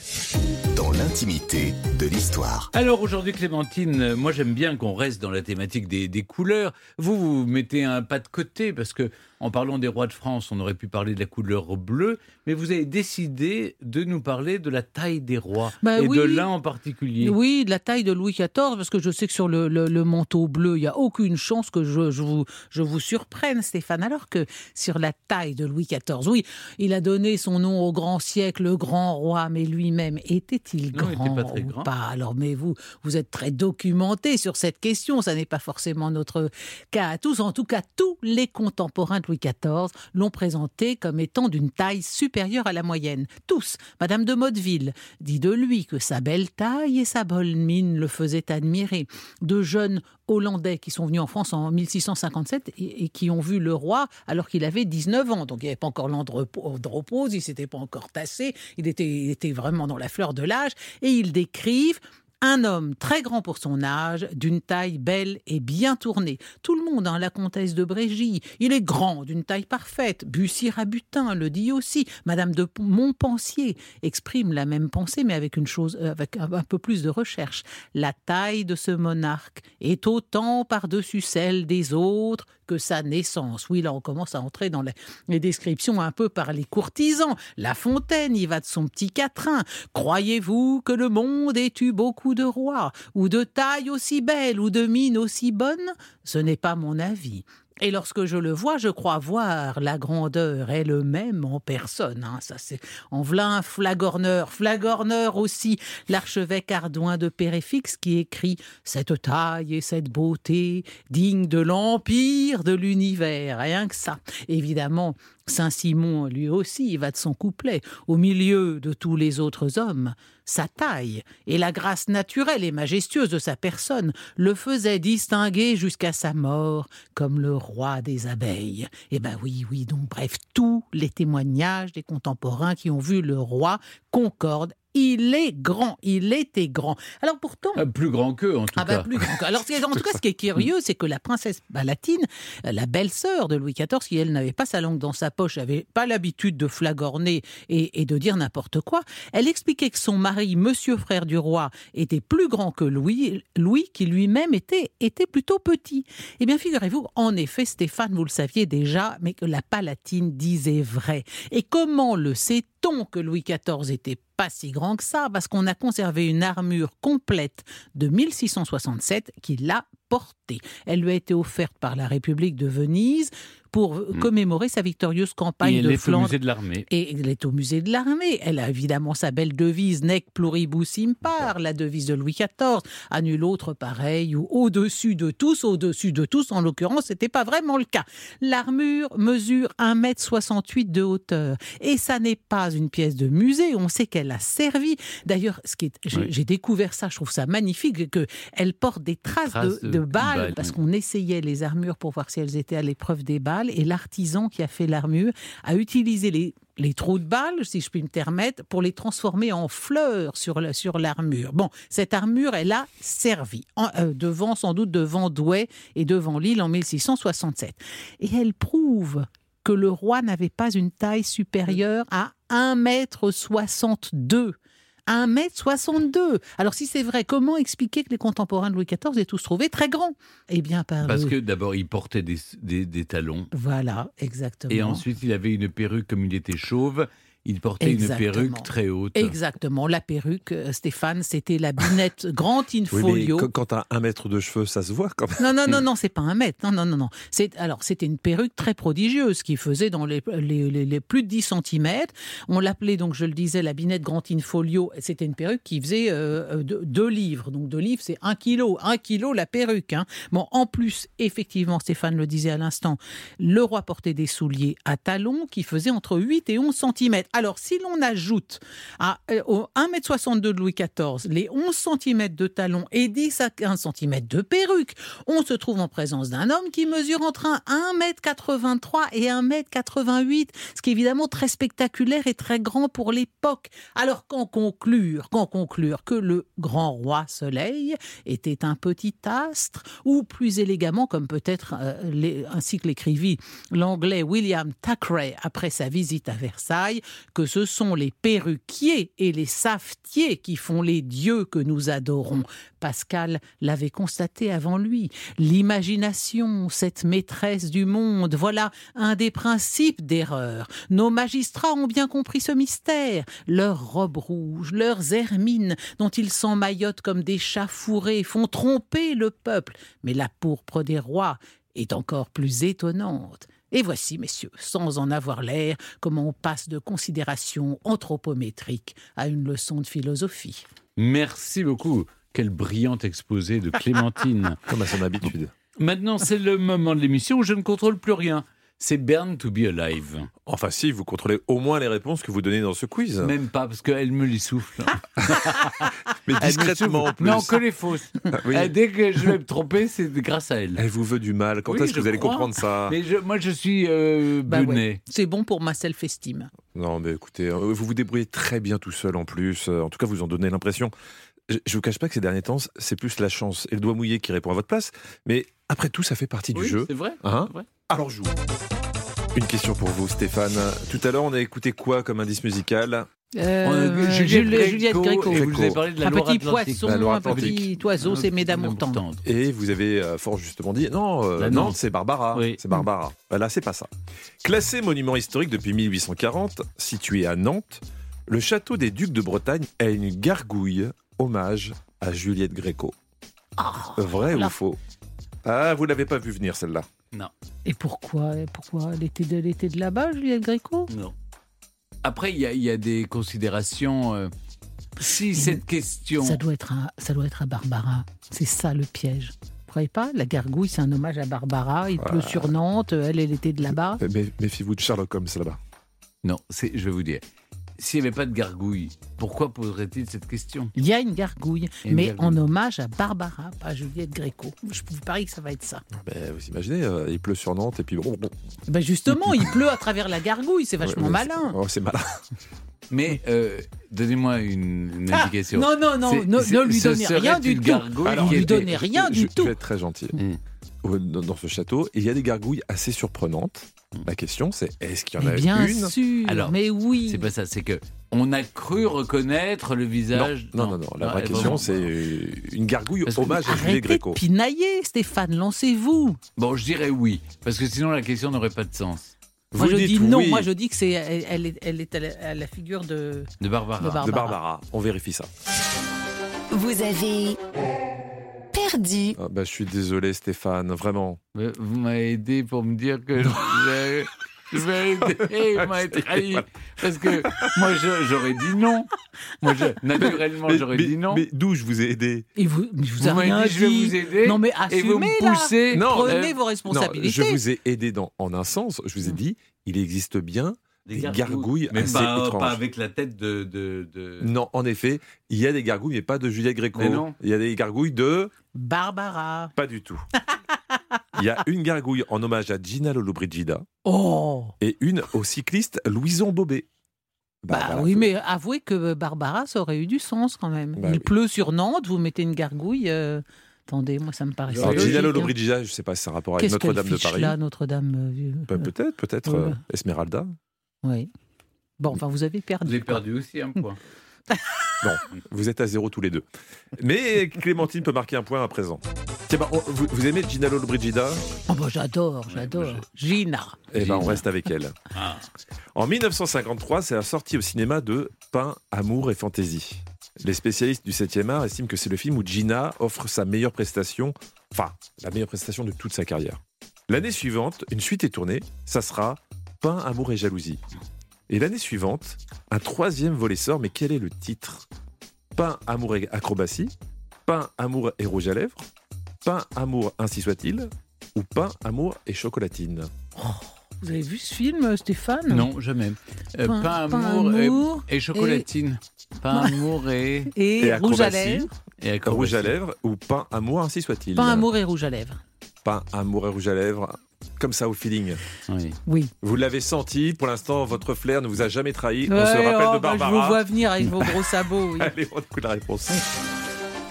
Dans l'intimité de l'histoire. Alors aujourd'hui Clémentine, moi j'aime bien qu'on reste dans la thématique des, des, couleurs. Vous, vous mettez un pas de côté parce que en parlant des rois de France, on aurait pu parler de la couleur bleue, mais vous avez décidé de nous parler de la taille des rois bah et de l'un en particulier. Oui, de la taille de Louis XIV, parce que je sais que sur le, manteau bleu, il n'y a aucune chance que je, vous, je vous surprenne, Stéphane, alors que sur la taille de Louis XIV, oui, il a donné son nom au grand siècle, le grand roi, mais lui-même était était-il grand pas très ou grand. pas? Alors, mais vous, vous êtes très documenté sur cette question. Ça n'est pas forcément notre cas à tous. En tout cas, tous les contemporains de Louis XIV l'ont présenté comme étant d'une taille supérieure à la moyenne. Tous. Madame de Motteville dit de lui que sa belle taille et sa bonne mine le faisaient admirer. De jeunes Hollandais qui sont venus en France en 1657 et, qui ont vu le roi alors qu'il avait 19 ans. Donc il n'y avait pas encore l'andropause, il s'était pas encore tassé, il était vraiment dans la fleur de l'âge. Et ils décrivent un homme très grand pour son âge, d'une taille belle et bien tournée. Tout le monde, hein, la comtesse de Brégy, il est grand, d'une taille parfaite. Bussy Rabutin le dit aussi. Madame de Montpensier exprime la même pensée, mais avec une chose, euh, avec un, un peu plus de recherche. La taille de ce monarque est autant par-dessus celle des autres que sa naissance. Oui, là, on commence à entrer dans les, descriptions un peu par les courtisans. La Fontaine y va de son petit quatrain. Croyez-vous que le monde ait eu beaucoup de rois, ou de taille aussi belle, ou de mine aussi bonne Ce n'est pas mon avis. Et lorsque je le vois, je crois voir la grandeur elle-même en personne. Hein. Ça, c'est en v'là un flagorneur. Flagorneur aussi, l'archevêque Ardouin de Péréfix qui écrit Cette taille et cette beauté digne de l'empire de l'univers. Rien que ça. Évidemment, Saint-Simon, lui aussi, va de son couplet. Au milieu de tous les autres hommes, sa taille et la grâce naturelle et majestueuse de sa personne le faisaient distinguer jusqu'à sa mort comme le roi des abeilles. Eh ben oui, oui, donc bref, tous les témoignages des contemporains qui ont vu le roi concordent il est grand, il était grand. Alors pourtant... Ah, plus grand qu'eux, en tout ah bah, cas. plus grand qu'eux. Alors, en tout cas, ce qui est curieux, c'est que la princesse Palatine, la belle-sœur de Louis XIV, qui elle n'avait pas sa langue dans sa poche, n'avait pas l'habitude de flagorner et, et de dire n'importe quoi, elle expliquait que son mari, monsieur frère du roi, était plus grand que Louis, Louis qui lui-même était, était plutôt petit. Eh bien, figurez-vous, en effet, Stéphane, vous le saviez déjà, mais que la Palatine disait vrai. Et comment le sait-on que Louis XIV était pas si grand que ça, parce qu'on a conservé une armure complète de 1667 qu'il a portée. Elle lui a été offerte par la République de Venise pour commémorer sa victorieuse campagne Et elle de est au Flandre. musée de l'armée. Et elle est au musée de l'armée. Elle a évidemment sa belle devise Nec pluribus impar, la devise de Louis XIV. À nul autre pareil, ou au-dessus de tous, au-dessus de tous, en l'occurrence, c'était pas vraiment le cas. L'armure mesure 1m68 de hauteur. Et ça n'est pas une pièce de musée. On sait qu'elle a servi. D'ailleurs, ce qui est, j'ai, Oui. j'ai découvert ça, je trouve ça magnifique, que elle porte des traces, Traces de, de de balles, balles, parce oui. qu'on essayait les armures pour voir si elles étaient à l'épreuve des balles. Et l'artisan qui a fait l'armure a utilisé les, trous de balles, si je puis me permettre, pour les transformer en fleurs sur, la- sur l'armure. Bon, cette armure, elle a servi, euh, devant, sans doute devant Douai et devant Lille en 1667. Et elle prouve que le roi n'avait pas une taille supérieure à 1m62. 1m62. Alors si c'est vrai, comment expliquer que les contemporains de Louis XIV aient tous trouvé très grands Eh bien par Parce que d'abord, il portait des, des- des talons. Voilà, exactement. Et ensuite, il avait une perruque, comme il était chauve, il portait une perruque très haute. Exactement, la perruque, euh, Stéphane, c'était la binette grand in Oui, mais quand, t'as un mètre de cheveux, ça se voit quand même. Non, non, non, non, c'est pas un mètre. Non, non, non, non. C'est alors c'était une perruque très prodigieuse qui faisait dans les, les, les- les plus de 10 cm. On l'appelait donc, je le disais, la binette grand in folio. C'était une perruque qui faisait euh, deux, deux livres. Donc deux livres, c'est un kilo, un kilo la perruque. hein. Bon, en plus, effectivement, Stéphane le disait à l'instant, le roi portait des souliers à talons qui faisaient entre 8 et 11 cm. Alors si l'on ajoute à, euh, au 1m62 de Louis XIV les 11 cm de talons et 10 à 15 cm de perruque, on se trouve en présence d'un homme qui mesure entre un 1m83 et 1m88, ce qui est évidemment très spectaculaire et très grand pour l'époque. Alors qu'en conclure, qu'en conclure que le grand roi Soleil était un petit astre, ou plus élégamment, comme peut-être euh, ainsi que l'écrivit l'anglais William Thackeray après sa visite à Versailles, que ce sont les perruquiers et les savetiers qui font les dieux que nous adorons. Pascal l'avait constaté avant lui. L'imagination, cette maîtresse du monde, voilà un des principes d'erreur. Nos magistrats ont bien compris ce mystère. Leurs robes rouges, leurs hermines, dont ils s'emmaillotent comme des chats fourrés, font tromper le peuple. Mais la pourpre des rois est encore plus étonnante. Et voici, messieurs, sans en avoir l'air, comment on passe de considérations anthropométriques à une leçon de philosophie. Merci beaucoup. Quel brillant exposé de Clémentine. Comme à son habitude. Maintenant, c'est le moment de l'émission où je ne contrôle plus rien. C'est Burn to be alive. Enfin, si, vous contrôlez au moins les réponses que vous donnez dans ce quiz. Même pas, parce qu'elle me les souffle. Mais discrètement en plus. Non, que les fausses. oui. Eh, Dès que je vais me tromper, c'est grâce à elle. Elle vous veut du mal. Quand Oui, est-ce que vous allez crois. comprendre ça Mais je- moi, je suis euh, Bah ouais. C'est bon pour ma self-estime. Non, mais écoutez, euh, vous vous débrouillez très bien tout seul en plus. Euh, En tout cas, vous en donnez l'impression. Je, je vous cache pas que ces derniers temps, c'est plus la chance et le doigt mouillé qui répond à votre place. Mais après tout, ça fait partie Oui, du jeu. c'est vrai. Hein vrai. Alors joue. Une question pour vous, Stéphane. Tout à l'heure, on a écouté quoi comme indice musical Euh, Juliette Juliette, Juliette Gréco, Gréco. et vous avez parlé de la un Loire petit Atlantique. poisson, La Loire un Atlantique. petit oiseau, c'est mes d'amour tendre. Et vous avez euh, fort justement dit non, euh, Nantes. c'est Barbara. Oui. C'est Barbara. Bah Là, c'est pas ça. Classé monument historique depuis 1840, situé à Nantes, le château des Ducs de Bretagne a une gargouille hommage à Juliette Gréco. Vrai là. ou faux? Ah, vous l'avez pas vu venir celle-là. Non, Et pourquoi Pourquoi? Elle était de, de là-bas, Juliette Gréco? Non. Après, il y, a- il y a des considérations. euh, si cette question. ça doit, être à, ça doit être à Barbara. C'est ça le piège. Vous croyez pas? La gargouille, c'est un hommage à Barbara. Il pleut sur Nantes. Elle, elle était de là-bas. Méfiez-vous de Sherlock Holmes là-bas. Non, c'est- je vais vous dire. S'il n'y avait pas de gargouille, pourquoi poserait-il cette question? Il y a une gargouille, a une mais gargouille. en hommage à Barbara, pas à Juliette Gréco. Je vous parie que ça va être ça. Ben, vous imaginez, euh, il pleut sur Nantes et puis bon. bon. Ben justement, il pleut à travers la gargouille. C'est vachement Ouais, malin. c'est- Oh, c'est malin. Mais euh, donnez-moi une, une Ah, indication. non, non, non, ne, ne lui donnez rien du tout. Alors, qui lui donnez rien je, du tout. Je vais être très gentil. Mm. Dans, ce château, il y a des gargouilles assez surprenantes. La question, c'est est-ce qu'il y en Mais a bien une sûr, Alors, mais oui. C'est pas ça, c'est que on a cru reconnaître le non, visage. non, non, non. La Ah, vraie question, c'est euh, une gargouille Parce que- hommage à Juliette Arrêtez Gréco. de pinailler, Stéphane, lancez-vous. Bon, je dirais oui, parce que sinon la question n'aurait pas de sens. Moi, Vous je dites dis non. oui Moi, je dis que c'est, elle, elle est, elle est à, la, à la figure de. De Barbara. De Barbara. de Barbara. On vérifie ça. Vous avez perdu. Ah, bah, je suis désolé, Stéphane, vraiment. Mais Vous m'avez aidé pour me dire que je- vais aider, vous m'avez trahi. Parce que moi, j'aurais dit non. Moi, je- naturellement, j'aurais dit non. Mais d'où je vous ai aidé Et vous, je vous, Vous rien dit, je vais vous aider. Non, mais et vous assumez me là. poussez. Non, Prenez euh, vos Non, responsabilités. je vous ai aidé dans, en un sens. Je vous ai dit, il existe bien des gargouilles, mais assez pas, étranges. pas avec la tête de. de, de- Non, en effet, il y a des gargouilles, mais pas de Juliette Gréco. Mais non. Il y a des gargouilles de... Barbara. Pas du tout. Il y a une gargouille en hommage à Gina Lollobrigida Oh. et une au cycliste Louison Bobet. Bah, voilà, oui, mais avouez que Barbara, ça aurait eu du sens quand même. Bah Il oui. pleut sur Nantes, vous mettez une gargouille. euh, Attendez, moi ça me paraît Alors. Gina. Lollobrigida, je ne sais pas si c'est un rapport avec Qu'est-ce qu'elle Notre-Dame de fiche Paris. là, Notre-Dame euh, Bah, Euh, peut-être, peut-être Ouais. euh, Esmeralda. Oui. Bon, enfin, vous avez perdu. Vous avez quoi. perdu aussi un point. Bon, vous êtes à zéro tous les deux. Mais Clémentine peut marquer un point à présent. Tiens, bah, on- vous, vous aimez Gina Lollobrigida Oh, bah, j'adore, j'adore. Gina. Eh ben, on reste avec elle. Ah. En 1953, c'est la sortie au cinéma de Pain, Amour et Fantaisie. Les spécialistes du 7e art estiment que c'est le film où Gina offre sa meilleure prestation, enfin, la meilleure prestation de toute sa carrière. L'année suivante, une suite est tournée, ça sera Pain, Amour et Jalousie. Et l'année suivante, un troisième volet sort, mais quel est le titre? Pain, Amour et Acrobatie Pain, Amour et Rouge à lèvres Pain, Amour, ainsi soit-il Ou Pain, Amour et Chocolatine? Vous avez vu ce film, Stéphane? Non, jamais. Euh, Pain- pain, pain amour, et- amour et, chocolatine. Pain amour et, Et, Et rouge à acrobatie. lèvres. et acrobatie. Rouge à lèvres ou Pain, Amour, ainsi soit-il Pain, amour et rouge à lèvres. Pain, Amour et Rouge à lèvres, comme ça au feeling. Oui. Oui. Vous l'avez senti, pour l'instant, votre flair ne vous a jamais trahi. On se rappelle oh, de bah, je Barbara. vous vois venir avec vos gros sabots. oui. Allez, on écoute la réponse.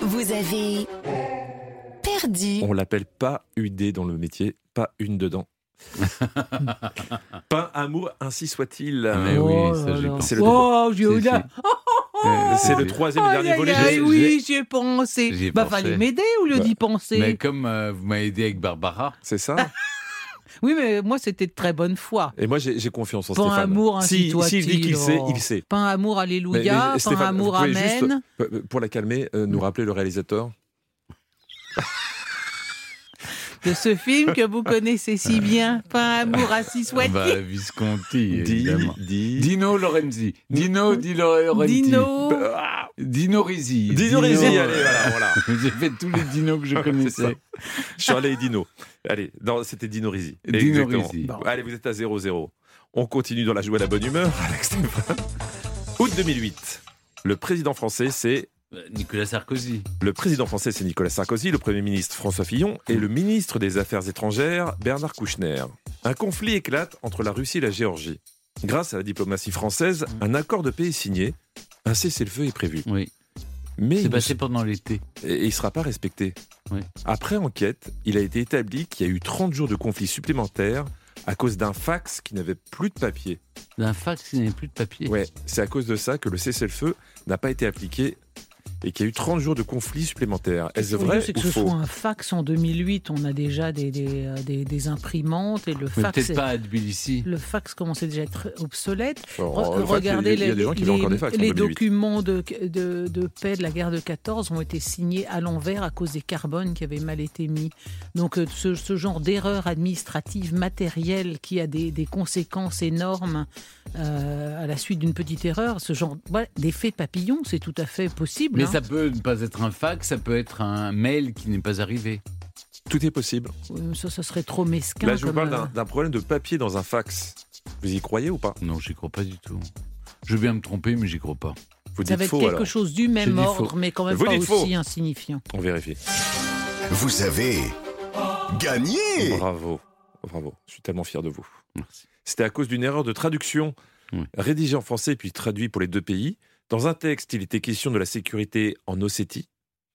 Vous avez perdu. On l'appelle pas UD dans le métier, pas une dedans. Pain, amour, ainsi soit-il. Mais oui, Oh ça, j'ai là. pensé. C'est le- Oh. Euh, C'est le troisième et dernier aïe, volet. oui, j'y ai pensé. Bah, pensé. fallait m'aider au lieu Bah, d'y penser. Mais comme euh, vous m'avez aidé avec Barbara, C'est ça Oui, mais moi, c'était de très bonne foi. Et moi, j'ai confiance en Pain Stéphane. amour, ainsi si, soit-il. S'il dit qu'il sait, il sait. Pain amour, alléluia. mais Stéphane, pain amour, pouvez juste, amen. euh, pour la calmer, euh, nous rappeler le réalisateur de ce film que vous connaissez si bien, Pas amour ainsi soit-il. Bah, Visconti, évidemment. di- Dino Lorenzi. Dino Di Laurenti. Dino. Ah, Dino Risi. Dino Risi, allez, voilà, voilà. J'ai fait tous les dinos que je connaissais. Charlie et Dino. Allez, non, c'était Dino Risi. Dino. Risi. Bon, Allez, vous êtes à 0-0. On continue dans la joie et la bonne humeur avec Stéphane. Août 2008. Le président français, c'est Euh, Nicolas Sarkozy. le président français, c'est Nicolas Sarkozy, le premier ministre François Fillon et le ministre des Affaires étrangères Bernard Kouchner. Un conflit éclate entre la Russie et la Géorgie. Grâce à la diplomatie française, un accord de paix est signé. Un cessez-le-feu est prévu. Oui. Mais C'est il ne passé pendant l'été. et il ne sera pas respecté. Oui. Après enquête, il a été établi qu'il y a eu 30 jours de conflit supplémentaires à cause d'un fax qui n'avait plus de papier. D'un fax, il n'y avait plus de papier. Ouais, c'est à cause de ça que le cessez-le-feu n'a pas été appliqué et qu'il y a eu 30 jours de conflit supplémentaires. Est-ce est vrai c'est que ou ce faux soit un fax en 2008, on a déjà des, des, euh, des- des imprimantes et le Mais fax. peut-être pas à Tbilissi. Le fax commençait déjà à être obsolète. Oh, Re- regardez les, l'ont encore des fax en les 2008. documents de, de, de paix de la guerre de 14 ont été signés à l'envers à cause des carbones qui avaient mal été mis. Donc euh, ce, ce genre d'erreur administrative matérielle qui a des, des conséquences énormes euh, à la suite d'une petite erreur, ce genre voilà, d'effet papillon, c'est tout à fait possible. Mais hein. ça peut ne pas être un fax, ça peut être un mail qui n'est pas arrivé. Tout est possible. Oui, mais ça, ça serait trop mesquin. Là, je vous parle euh, d'un- problème de papier dans un fax. Vous y croyez ou pas? Non, j'y crois pas du tout. Je veux bien me tromper, mais j'y crois pas. Vous Ça dites va être faux quelque alors. chose du même ordre, faux. mais quand même Vous pas aussi faux. insignifiant. On vérifie. Vous avez gagné Bravo. Bravo. Je suis tellement fier de vous. Merci. C'était à cause d'une erreur de traduction Oui. rédigée en français puis traduit pour les deux pays. Dans un texte, il était question de la sécurité en Ossétie,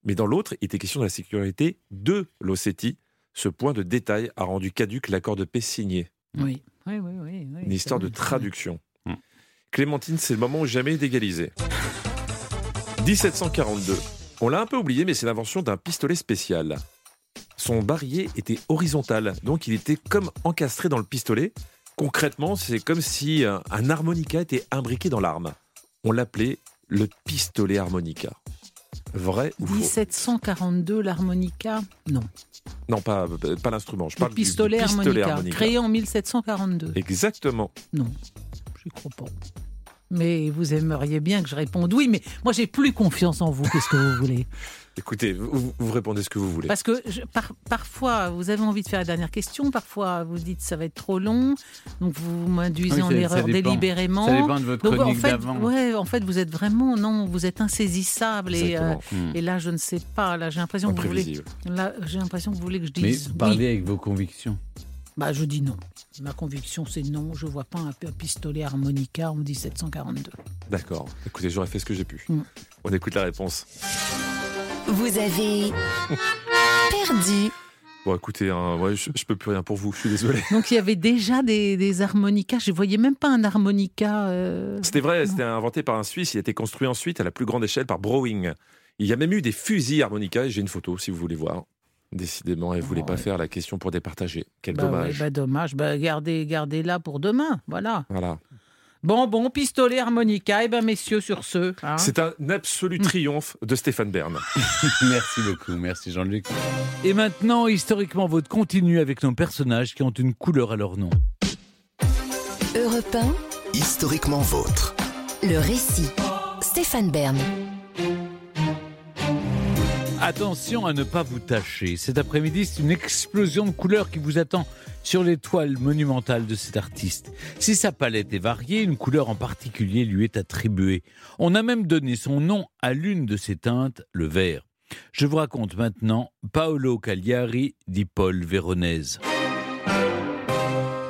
mais dans l'autre, il était question de la sécurité de l'Ossétie. Ce point de détail a rendu caduque l'accord de paix signé. Oui, oui, oui. oui, oui, Une histoire de traduction. Hmm. Clémentine, c'est le moment jamais d'égaliser. 1742. On l'a un peu oublié, mais c'est l'invention d'un pistolet spécial. Son barillet était horizontal, donc il était comme encastré dans le pistolet. Concrètement, c'est comme si un, un harmonica était imbriqué dans l'arme. On l'appelait le pistolet harmonica. Vrai ou faux? 1742, l'harmonica? Non. Non, pas, pas l'instrument. Je Le parle du- du pistolet, harmonica, créé en 1742. Exactement. Non, je ne crois pas. Mais vous aimeriez bien que je réponde oui, mais moi j'ai plus confiance en vous. Qu'est-ce que vous voulez Écoutez, vous, vous répondez ce que vous voulez. Parce que je- par- parfois vous avez envie de faire la dernière question, parfois vous dites ça va être trop long, donc vous m'induisez Oui, en erreur dépend. délibérément. Ça dépend de votre Donc, en fait, d'avant. ouais, en fait, vous êtes vraiment non, vous êtes insaisissable et, euh. Hmm. et là je ne sais pas. Là j'ai l'impression que vous voulez. Là j'ai l'impression que vous voulez que je Mais dise parlez oui. avec vos convictions. Bah je dis non. Ma conviction c'est non. Je vois pas un, pistolet harmonica en 1742. D'accord. Écoutez, j'aurais fait ce que j'ai pu. Mm. On écoute la réponse. Vous avez perdu. Bon, écoutez, hein, ouais, je, je peux plus rien pour vous. Je suis désolé. Donc il y avait déjà des, des harmonicas. Je voyais même pas un harmonica. euh, C'était vrai. C'était inventé par un Suisse. Il a été construit ensuite à la plus grande échelle par Browing. Il y a même eu des fusils harmonica. Et j'ai une photo si vous voulez voir. Décidément, elle voulait Oh, pas ouais. faire la question pour départager. Quel Bah ouais, dommage. bah dommage. Bah gardez, gardez là pour demain. Voilà. Voilà. Bon, bon, pistolet harmonica. Et ben messieurs sur ce. hein. C'est un absolu triomphe de Stéphane Bern. Merci beaucoup, merci Jean-Luc. Et maintenant, historiquement, votre continue avec nos personnages qui ont une couleur à leur nom. Europe Historiquement vôtre. 1, le récit. Stéphane Bern. Attention à ne pas vous tâcher. Cet après-midi, c'est une explosion de couleurs qui vous attend sur les toiles monumentales de cet artiste. Si sa palette est variée, une couleur en particulier lui est attribuée. On a même donné son nom à l'une de ses teintes, le vert. Je vous raconte maintenant Paolo Cagliari di Paul Véronèse.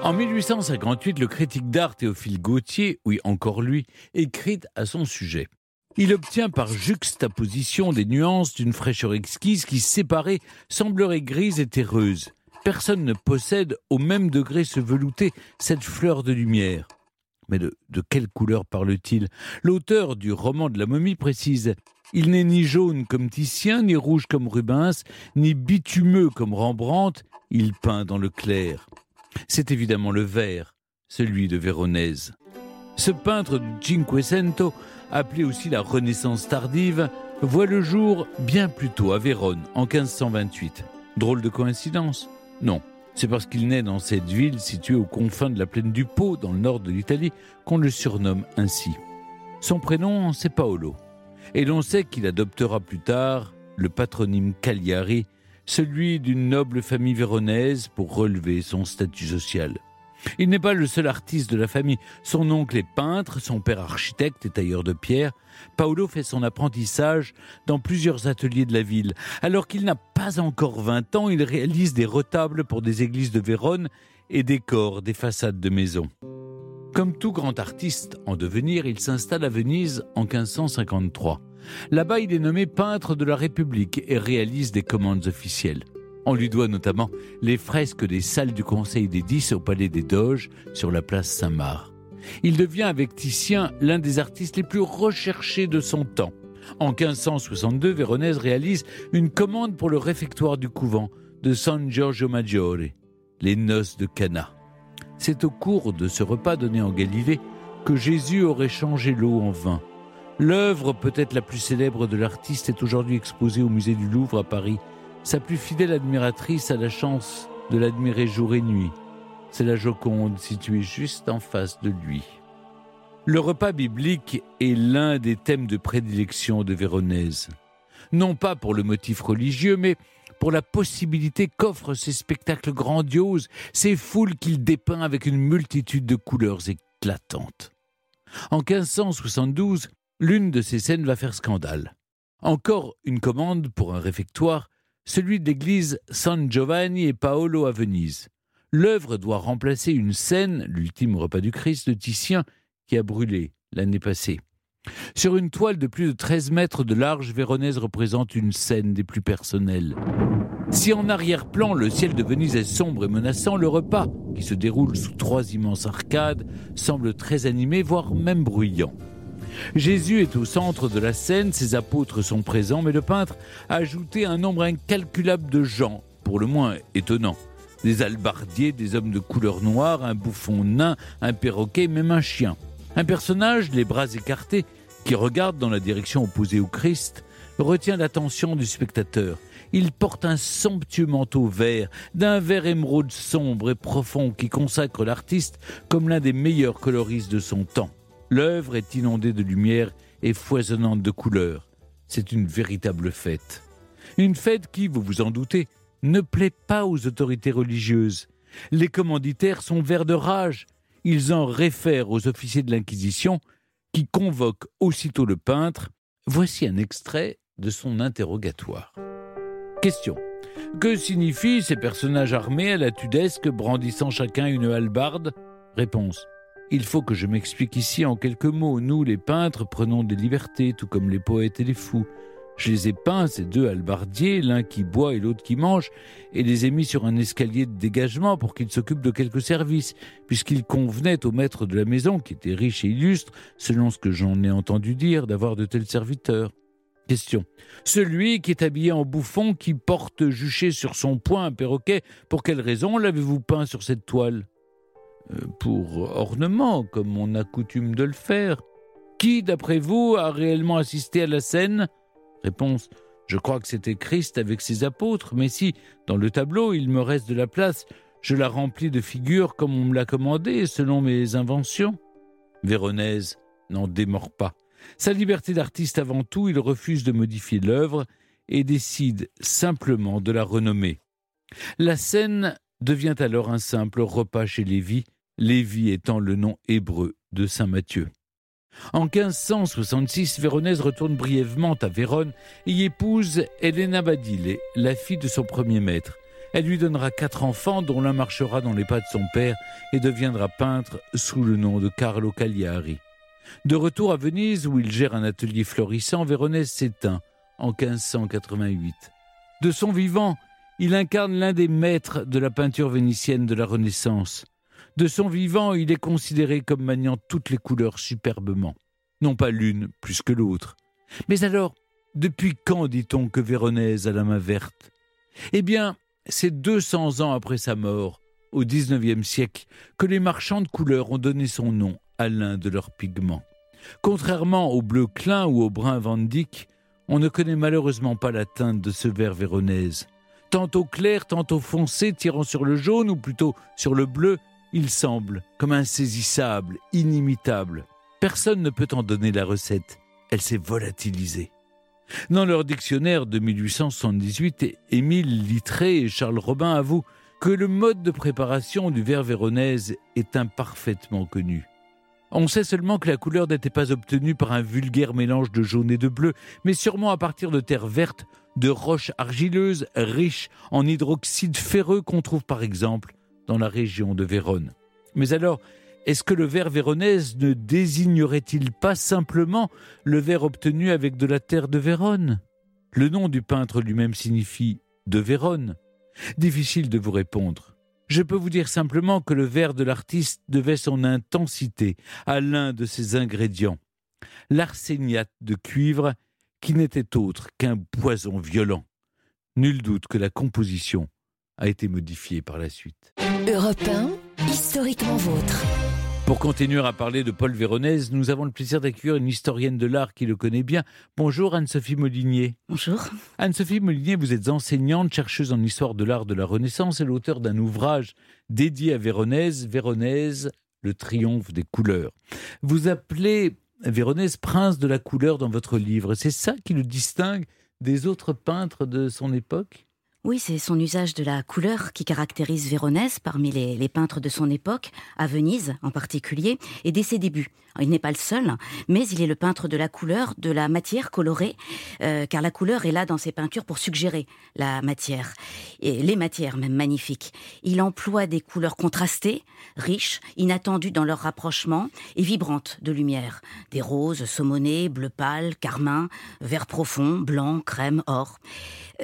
En 1858, le critique d'art Théophile Gautier, oui encore lui, écrit à son sujet. Il obtient par juxtaposition des nuances d'une fraîcheur exquise qui, séparées, semblerait grise et terreuse. Personne ne possède au même degré ce velouté, cette fleur de lumière. Mais de, de quelle couleur parle-t-il? L'auteur du roman de la momie précise Il n'est ni jaune comme Titien, ni rouge comme Rubens, ni bitumeux comme Rembrandt, il peint dans le clair. C'est évidemment le vert, celui de Véronèse. Ce peintre du Cinquecento, appelé aussi la Renaissance tardive, voit le jour bien plus tôt à Vérone, en 1528. Drôle de coïncidence? Non, c'est parce qu'il naît dans cette ville située aux confins de la plaine du Pô, dans le nord de l'Italie, qu'on le surnomme ainsi. Son prénom, c'est Paolo. Et l'on sait qu'il adoptera plus tard le patronyme Cagliari, celui d'une noble famille véronaise pour relever son statut social. Il n'est pas le seul artiste de la famille. Son oncle est peintre, son père architecte et tailleur de pierre. Paolo fait son apprentissage dans plusieurs ateliers de la ville. Alors qu'il n'a pas encore 20 ans, il réalise des retables pour des églises de Vérone et décore des façades de maisons. Comme tout grand artiste en devenir, il s'installe à Venise en 1553. Là-bas, il est nommé peintre de la République et réalise des commandes officielles. On lui doit notamment les fresques des salles du Conseil des Dix au Palais des Doges sur la place Saint-Marc. Il devient avec Titien l'un des artistes les plus recherchés de son temps. En 1562, Véronèse réalise une commande pour le réfectoire du couvent de San Giorgio Maggiore, les noces de Cana. C'est au cours de ce repas donné en Galilée que Jésus aurait changé l'eau en vin. L'œuvre peut-être la plus célèbre de l'artiste est aujourd'hui exposée au musée du Louvre à Paris sa plus fidèle admiratrice a la chance de l'admirer jour et nuit. C'est la Joconde située juste en face de lui. Le repas biblique est l'un des thèmes de prédilection de Véronèse. Non pas pour le motif religieux, mais pour la possibilité qu'offrent ces spectacles grandioses, ces foules qu'il dépeint avec une multitude de couleurs éclatantes. En 1572, l'une de ces scènes va faire scandale. Encore une commande pour un réfectoire celui d'église San Giovanni et Paolo à Venise. L'œuvre doit remplacer une scène, l'ultime repas du Christ de Titien, qui a brûlé l'année passée. Sur une toile de plus de 13 mètres de large, Véronèse représente une scène des plus personnelles. Si en arrière-plan le ciel de Venise est sombre et menaçant, le repas, qui se déroule sous trois immenses arcades, semble très animé, voire même bruyant. Jésus est au centre de la scène, ses apôtres sont présents, mais le peintre a ajouté un nombre incalculable de gens, pour le moins étonnant. Des albardiers, des hommes de couleur noire, un bouffon nain, un perroquet, même un chien. Un personnage, les bras écartés, qui regarde dans la direction opposée au Christ, retient l'attention du spectateur. Il porte un somptueux manteau vert, d'un vert émeraude sombre et profond qui consacre l'artiste comme l'un des meilleurs coloristes de son temps. L'œuvre est inondée de lumière et foisonnante de couleurs. C'est une véritable fête. Une fête qui, vous vous en doutez, ne plaît pas aux autorités religieuses. Les commanditaires sont verts de rage. Ils en réfèrent aux officiers de l'Inquisition qui convoquent aussitôt le peintre. Voici un extrait de son interrogatoire. Question. Que signifient ces personnages armés à la tudesque brandissant chacun une hallebarde? Réponse. Il faut que je m'explique ici en quelques mots. Nous, les peintres, prenons des libertés, tout comme les poètes et les fous. Je les ai peints, ces deux halbardiers, l'un qui boit et l'autre qui mange, et les ai mis sur un escalier de dégagement pour qu'ils s'occupent de quelques services, puisqu'il convenait au maître de la maison, qui était riche et illustre, selon ce que j'en ai entendu dire, d'avoir de tels serviteurs. Question. Celui qui est habillé en bouffon, qui porte juché sur son poing un perroquet, pour quelle raison l'avez-vous peint sur cette toile? Pour ornement, comme on a coutume de le faire. Qui, d'après vous, a réellement assisté à la scène? Réponse Je crois que c'était Christ avec ses apôtres, mais si, dans le tableau, il me reste de la place, je la remplis de figures comme on me l'a commandé, selon mes inventions. Véronèse n'en démord pas. Sa liberté d'artiste avant tout, il refuse de modifier l'œuvre et décide simplement de la renommer. La scène devient alors un simple repas chez Lévi, Lévi étant le nom hébreu de Saint Matthieu. En 1566, Véronèse retourne brièvement à Vérone et y épouse Elena Badile, la fille de son premier maître. Elle lui donnera quatre enfants, dont l'un marchera dans les pas de son père et deviendra peintre sous le nom de Carlo Cagliari. De retour à Venise, où il gère un atelier florissant, Véronèse s'éteint en 1588. De son vivant, il incarne l'un des maîtres de la peinture vénitienne de la Renaissance. De son vivant, il est considéré comme maniant toutes les couleurs superbement, non pas l'une plus que l'autre. Mais alors, depuis quand dit-on que Véronèse a la main verte? Eh bien, c'est 200 ans après sa mort, au XIXe siècle, que les marchands de couleurs ont donné son nom à l'un de leurs pigments. Contrairement au bleu clin ou au brun Van Dyck, on ne connaît malheureusement pas la teinte de ce vert véronèse. Tantôt clair, tantôt foncé, tirant sur le jaune ou plutôt sur le bleu, il semble comme insaisissable, inimitable. Personne ne peut en donner la recette. Elle s'est volatilisée. Dans leur dictionnaire de 1878, Émile Littré et Charles Robin avouent que le mode de préparation du verre véronèse est imparfaitement connu. On sait seulement que la couleur n'était pas obtenue par un vulgaire mélange de jaune et de bleu, mais sûrement à partir de terres vertes, de roches argileuses riches en hydroxyde ferreux qu'on trouve par exemple dans la région de Vérone. Mais alors, est-ce que le verre véronèse ne désignerait-il pas simplement le verre obtenu avec de la terre de Vérone? Le nom du peintre lui-même signifie de Vérone. Difficile de vous répondre. Je peux vous dire simplement que le verre de l'artiste devait son intensité à l'un de ses ingrédients, l'arséniate de cuivre, qui n'était autre qu'un poison violent. Nul doute que la composition a été modifiée par la suite. Europe 1, historiquement vôtre. Pour continuer à parler de Paul Véronèse, nous avons le plaisir d'accueillir une historienne de l'art qui le connaît bien. Bonjour Anne-Sophie Molinier. Bonjour. Anne-Sophie Molinier, vous êtes enseignante, chercheuse en histoire de l'art de la Renaissance et l'auteur d'un ouvrage dédié à Véronèse, Véronèse, le triomphe des couleurs. Vous appelez Véronèse prince de la couleur dans votre livre. C'est ça qui le distingue des autres peintres de son époque? Oui, c'est son usage de la couleur qui caractérise Véronèse parmi les, peintres de son époque, à Venise en particulier, et dès ses débuts. Il n'est pas le seul, mais il est le peintre de la couleur, de la matière colorée, euh, car la couleur est là dans ses peintures pour suggérer la matière, et les matières même magnifiques. Il emploie des couleurs contrastées, riches, inattendues dans leur rapprochement, et vibrantes de lumière. Des roses, saumonées, bleu pâle, carmin, vert profond, blanc, crème, or.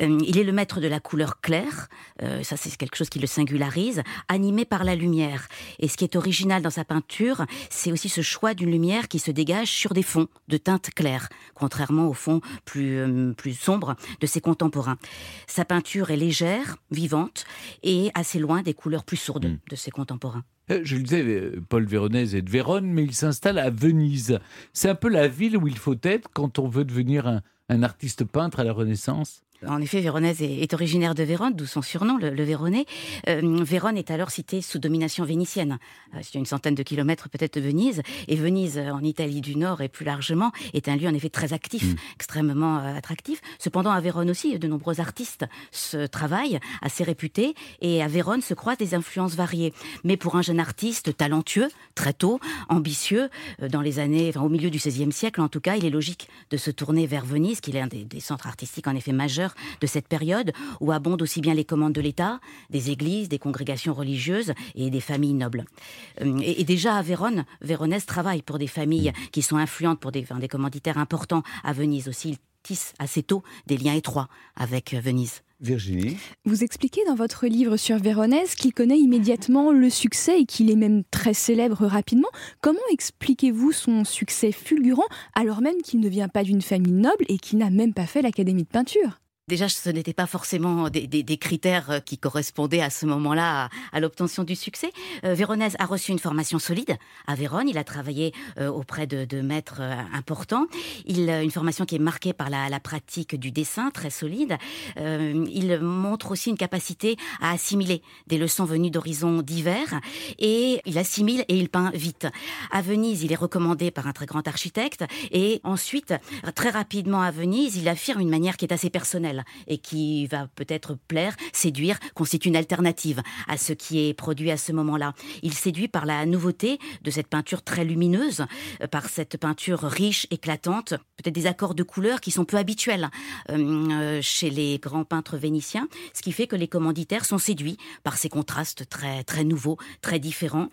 Euh, il est le maître de la couleur claire, euh, ça c'est quelque chose qui le singularise, animé par la lumière. Et ce qui est original dans sa peinture, c'est aussi ce choix d'une lumière qui se dégage sur des fonds de teintes claires, contrairement aux fonds plus, euh, plus sombres de ses contemporains. Sa peinture est légère, vivante et assez loin des couleurs plus sourdes Mm. de ses contemporains. Euh, Je le disais, euh, Paul Véronèse est de Vérone, mais il s'installe à Venise. C'est un peu la ville où il faut être quand on veut devenir un, un artiste peintre à la Renaissance. En effet, Véronèse est, originaire de Vérone, d'où son surnom, le, le Véronais. Euh, Vérone est alors citée sous domination vénitienne. Euh, c'est une centaine de kilomètres peut-être de Venise. Et Venise, en Italie du Nord et plus largement, est un lieu en effet très actif, Mm. extrêmement euh, attractif. Cependant, à Vérone aussi, de nombreux artistes se travaillent, assez réputés. Et à Vérone se croisent des influences variées. Mais pour un jeune artiste talentueux, très tôt, ambitieux, euh, dans les années, enfin, au milieu du XVIe siècle en tout cas, il est logique de se tourner vers Venise, qui est un des, des centres artistiques en effet majeurs de cette période, où abondent aussi bien les commandes de l'État, des églises, des congrégations religieuses et des familles nobles. Euh, Et, et déjà à Vérone, Véronèse travaille pour des familles qui sont influentes, pour des, enfin, des commanditaires importants à Venise aussi. Il tisse assez tôt des liens étroits avec euh, Venise. Virginie Vous expliquez dans votre livre sur Véronèse qu'il connaît immédiatement le succès et qu'il est même très célèbre rapidement. Comment expliquez-vous son succès fulgurant alors même qu'il ne vient pas d'une famille noble et qu'il n'a même pas fait l'académie de peinture? Déjà, ce n'était pas forcément des, critères euh, qui correspondaient à ce moment-là à, l'obtention du succès. Euh, Véronèse a reçu une formation solide à Vérone. Il a travaillé euh, auprès de, maîtres importants. Une formation qui est marquée par la, la pratique du dessin, très solide. Il montre aussi une capacité à assimiler des leçons venues d'horizons divers. Et il assimile et il peint vite. À Venise, il est recommandé par un très grand architecte. Et ensuite, très rapidement à Venise, il affirme une manière qui est assez personnelle et qui va peut-être plaire, séduire, constitue une alternative à ce qui est produit à ce moment-là. Il séduit par la nouveauté de cette peinture très lumineuse, euh, par cette peinture riche, éclatante, peut-être des accords de couleurs qui sont peu habituels euh, euh, chez les grands peintres vénitiens, ce qui fait que les commanditaires sont séduits par ces contrastes très très nouveaux, très différents.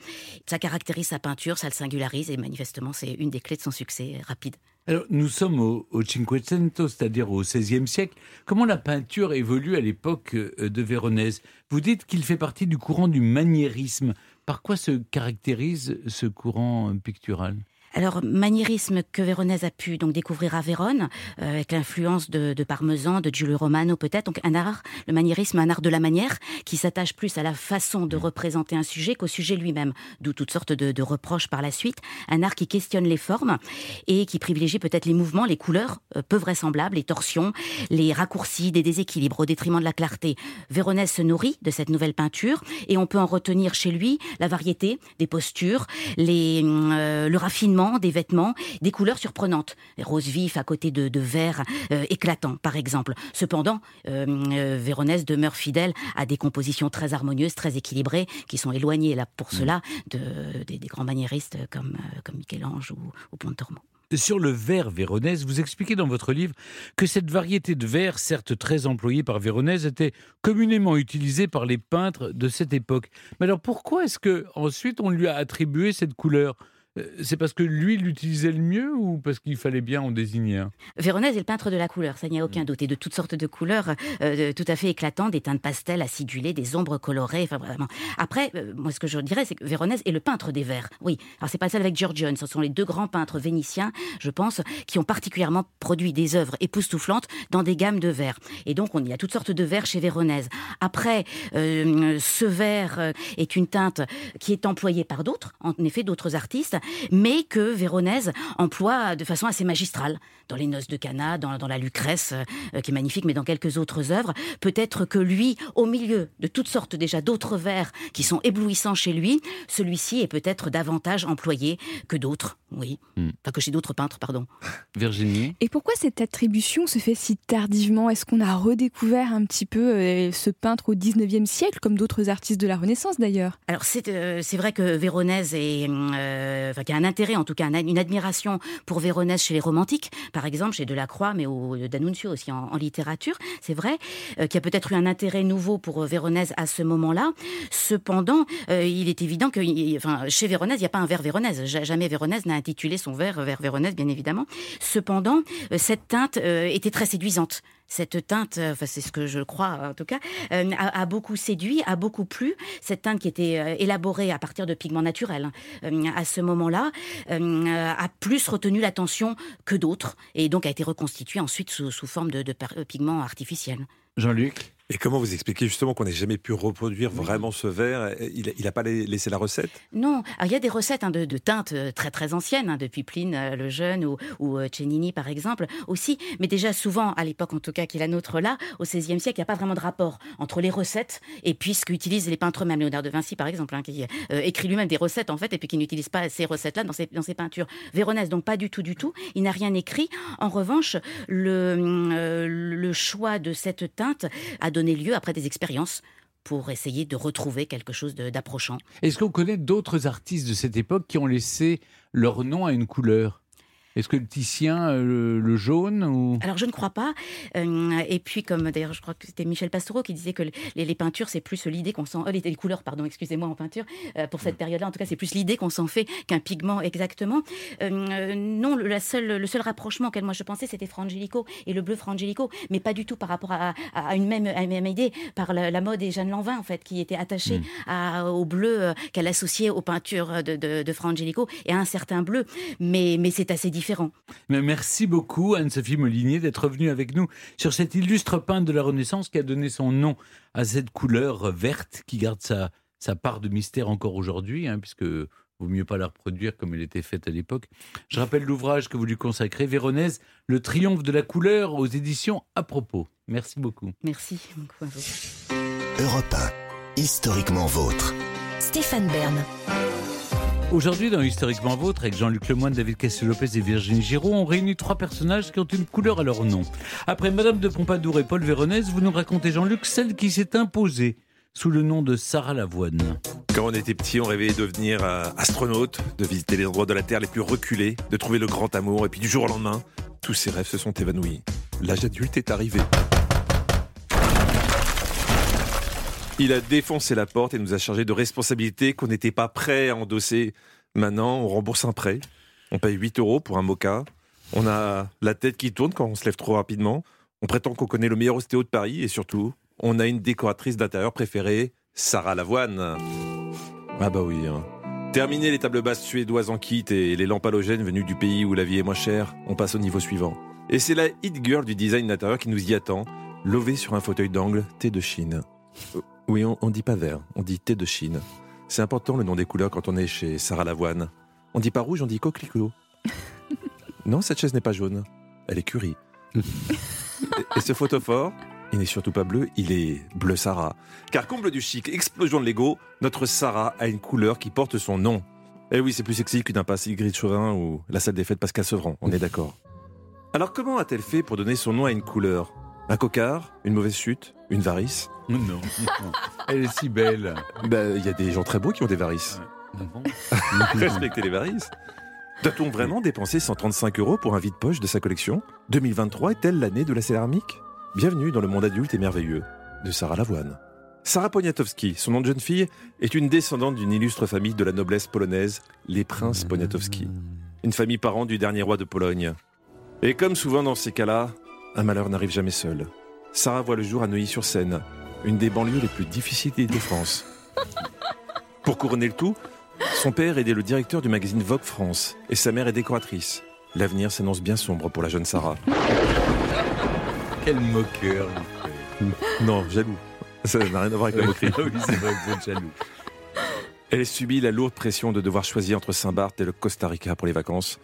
Ça caractérise sa peinture, ça le singularise et manifestement c'est une des clés de son succès rapide. Alors, nous sommes au, au Cinquecento, c'est-à-dire au XVIe siècle. Comment la peinture évolue à l'époque euh, de Véronèse? Vous dites qu'il fait partie du courant du maniérisme. Par quoi se caractérise ce courant euh, pictural? Alors, maniérisme que Véronèse a pu donc découvrir à Vérone, euh, avec l'influence de, de Parmesan, de Giulio Romano peut-être. Donc, un art, le maniérisme, un art de la manière qui s'attache plus à la façon de représenter un sujet qu'au sujet lui-même. D'où toutes sortes de, de reproches par la suite. Un art qui questionne les formes et qui privilégie peut-être les mouvements, les couleurs euh, peu vraisemblables, les torsions, les raccourcis, des déséquilibres au détriment de la clarté. Véronèse se nourrit de cette nouvelle peinture et on peut en retenir chez lui la variété des postures, les, euh, le raffinement des vêtements, des couleurs surprenantes, rose vif à côté de, de vert euh, éclatant par exemple. Cependant, euh, euh, Véronèse demeure fidèle à des compositions très harmonieuses, très équilibrées, qui sont éloignées là pour cela de, des, des grands maniéristes comme, comme Michel-Ange ou, ou Pontormo. Sur le verre véronèse, vous expliquez dans votre livre que cette variété de verre, certes très employée par Véronèse, était communément utilisée par les peintres de cette époque. Mais alors pourquoi est-ce que ensuite on lui a attribué cette couleur? C'est parce que lui l'utilisait le mieux ou parce qu'il fallait bien en désigner un? Véronèse est le peintre de la couleur, ça n'y a aucun doute, et de toutes sortes de couleurs euh, tout à fait éclatantes, des teintes pastel acidulées, des ombres colorées, enfin vraiment. Après, euh, moi ce que je dirais, c'est que Véronèse est le peintre des verts. Oui, alors c'est pas ça avec Giorgione, ce sont les deux grands peintres vénitiens, je pense, qui ont particulièrement produit des œuvres époustouflantes dans des gammes de verts. Et donc on il y a toutes sortes de verts chez Véronèse. Après, euh, ce vert euh, est une teinte qui est employée par d'autres, en effet d'autres artistes, mais que Véronèse emploie de façon assez magistrale dans les Noces de Cana, dans, dans la Lucrèce, euh, qui est magnifique, mais dans quelques autres œuvres. Peut-être que lui, au milieu de toutes sortes déjà d'autres vers qui sont éblouissants chez lui, celui-ci est peut-être davantage employé que d'autres, oui. Enfin, que chez d'autres peintres, pardon. Virginie Et pourquoi cette attribution se fait si tardivement? Est-ce qu'on a redécouvert un petit peu euh, ce peintre au 19e siècle, comme d'autres artistes de la Renaissance d'ailleurs? Alors c'est euh, c'est vrai que Véronèse est, euh, qu'il y a un intérêt, en tout cas un- une admiration pour Véronèse chez les romantiques, par exemple chez Delacroix, mais au D'Annunzio aussi en, littérature, c'est vrai, euh, qu'il y a peut-être eu un intérêt nouveau pour euh, Véronèse à ce moment-là. Cependant, euh, il est évident que, enfin, chez Véronèse, il n'y a pas un vers Véronèse. Ja- Jamais Véronèse n'a intitulé son vers vers Véronèse, bien évidemment. Cependant, euh, cette teinte euh, était très séduisante. Cette teinte, euh, enfin c'est ce que je crois en tout cas, euh, a, beaucoup séduit, a beaucoup plu. Cette teinte qui était euh, élaborée à partir de pigments naturels à ce moment-là a plus retenu l'attention que d'autres et donc a été reconstituée ensuite sous, sous forme de, pigments artificiels. Jean-Luc? Et comment vous expliquez justement qu'on n'ait jamais pu reproduire vraiment ce verre? Il n'a pas la- laissé la recette? Non, alors il y a des recettes hein, de, de teintes euh, très très anciennes, hein, depuis Pline euh, le Jeune ou, ou euh, Cennini par exemple aussi, mais déjà souvent, à l'époque en tout cas qui est la nôtre là, au XVIe siècle, il n'y a pas vraiment de rapport entre les recettes et puis ce qu'utilisent les peintres même, Léonard de Vinci par exemple, hein, qui euh, écrit lui-même des recettes en fait et puis qui n'utilise pas ces recettes-là dans ses, dans ses peintures. Véronèse, donc pas du tout du tout, il n'a rien écrit. En revanche, le, le choix de cette teinte a donné lieu après des expériences pour essayer de retrouver quelque chose d'approchant. Est-ce qu'on connaît d'autres artistes de cette époque qui ont laissé leur nom à une couleur? Est-ce que le Titien, euh, le, le jaune ou... Alors je ne crois pas. Euh, et puis comme d'ailleurs je crois que c'était Michel Pastoureau qui disait que les, les peintures c'est plus l'idée qu'on s'en, euh, les, les couleurs pardon, excusez-moi en peinture euh, pour cette période-là. En tout cas c'est plus l'idée qu'on s'en fait qu'un pigment exactement. Non, le, la seule, le seul rapprochement auquel moi je pensais c'était Frangelico et le bleu Frangelico, mais pas du tout par rapport à, à- à une même, à une même idée par la, la mode et Jeanne Lanvin en fait qui était attachée à- au bleu qu'elle associait aux peintures de, de, de Frangelico et à un certain bleu, mais, mais c'est assez différent. Mais merci beaucoup Anne-Sophie Molinier d'être venue avec nous sur cet illustre peintre de la Renaissance qui a donné son nom à cette couleur verte qui garde sa, sa part de mystère encore aujourd'hui, hein, puisque vaut mieux pas la reproduire comme elle était faite à l'époque. Je rappelle l'ouvrage que vous lui consacrez, Véronèse, Le triomphe de la couleur aux éditions à propos. Merci beaucoup. Merci beaucoup à vous. Europe 1, historiquement vôtre. Stéphane Bern. Aujourd'hui, dans Historiquement Vôtre, avec Jean-Luc Lemoyne, David Castel-Lopez et Virginie Giraud, on réunit trois personnages qui ont une couleur à leur nom. Après Madame de Pompadour et Paul Véronèse, vous nous racontez, Jean-Luc, celle qui s'est imposée sous le nom de Sarah Lavoine. Quand on était petit, on rêvait de devenir euh, astronaute, de visiter les endroits de la Terre les plus reculés, de trouver le grand amour, et puis du jour au lendemain, tous ces rêves se sont évanouis. L'âge adulte est arrivé. Il a défoncé la porte et nous a chargé de responsabilités qu'on n'était pas prêt à endosser. Maintenant, on rembourse un prêt. On paye 8 euros pour un mocha. On a la tête qui tourne quand on se lève trop rapidement. On prétend qu'on connaît le meilleur ostéo de Paris et surtout, on a une décoratrice d'intérieur préférée, Sarah Lavoine. Ah bah oui. hein. Terminé les tables basses suédoises en kit et les lampes halogènes venues du pays où la vie est moins chère, on passe au niveau suivant. Et c'est la hit girl du design d'intérieur qui nous y attend, lovée sur un fauteuil d'angle, thé de Chine. Oui, on, on dit pas vert, on dit thé de Chine. C'est important le nom des couleurs quand on est chez Sarah Lavoine. On dit pas rouge, on dit coquelicot. non, cette chaise n'est pas jaune, elle est curry. et, et ce photophore, il n'est surtout pas bleu, il est bleu Sarah. Car comble du chic, explosion de l'ego, notre Sarah a une couleur qui porte son nom. Eh oui, c'est plus sexy qu'une impasse gris de Chauvin ou la salle des fêtes Pascal Sevran, on est d'accord. Alors comment a-t-elle fait pour donner son nom à une couleur? Un cocard? Une mauvaise chute? Une varice Non, elle est si belle. Ben, il y a des gens très beaux qui ont des varices. Respectez les varices. Doit-on vraiment dépenser 135 euros pour un vide-poche de sa collection? 2023 est-elle l'année de la céramique? Bienvenue dans le monde adulte et merveilleux de Sarah Lavoine. Sarah Poniatowski, son nom de jeune fille, est une descendante d'une illustre famille de la noblesse polonaise, les princes Poniatowski. Une famille parent du dernier roi de Pologne. Et comme souvent dans ces cas-là, un malheur n'arrive jamais seul. Sarah voit le jour à Neuilly-sur-Seine, une des banlieues les plus difficiles de France. Pour couronner le tout, son père était le directeur du magazine Vogue France et sa mère est décoratrice. L'avenir s'annonce bien sombre pour la jeune Sarah. Quel moqueur. Non, jaloux. Ça n'a rien à voir avec la moquerie. Oui, c'est vrai que vous êtes jaloux. Elle subit la lourde pression de devoir choisir entre Saint-Barth et le Costa Rica pour les vacances.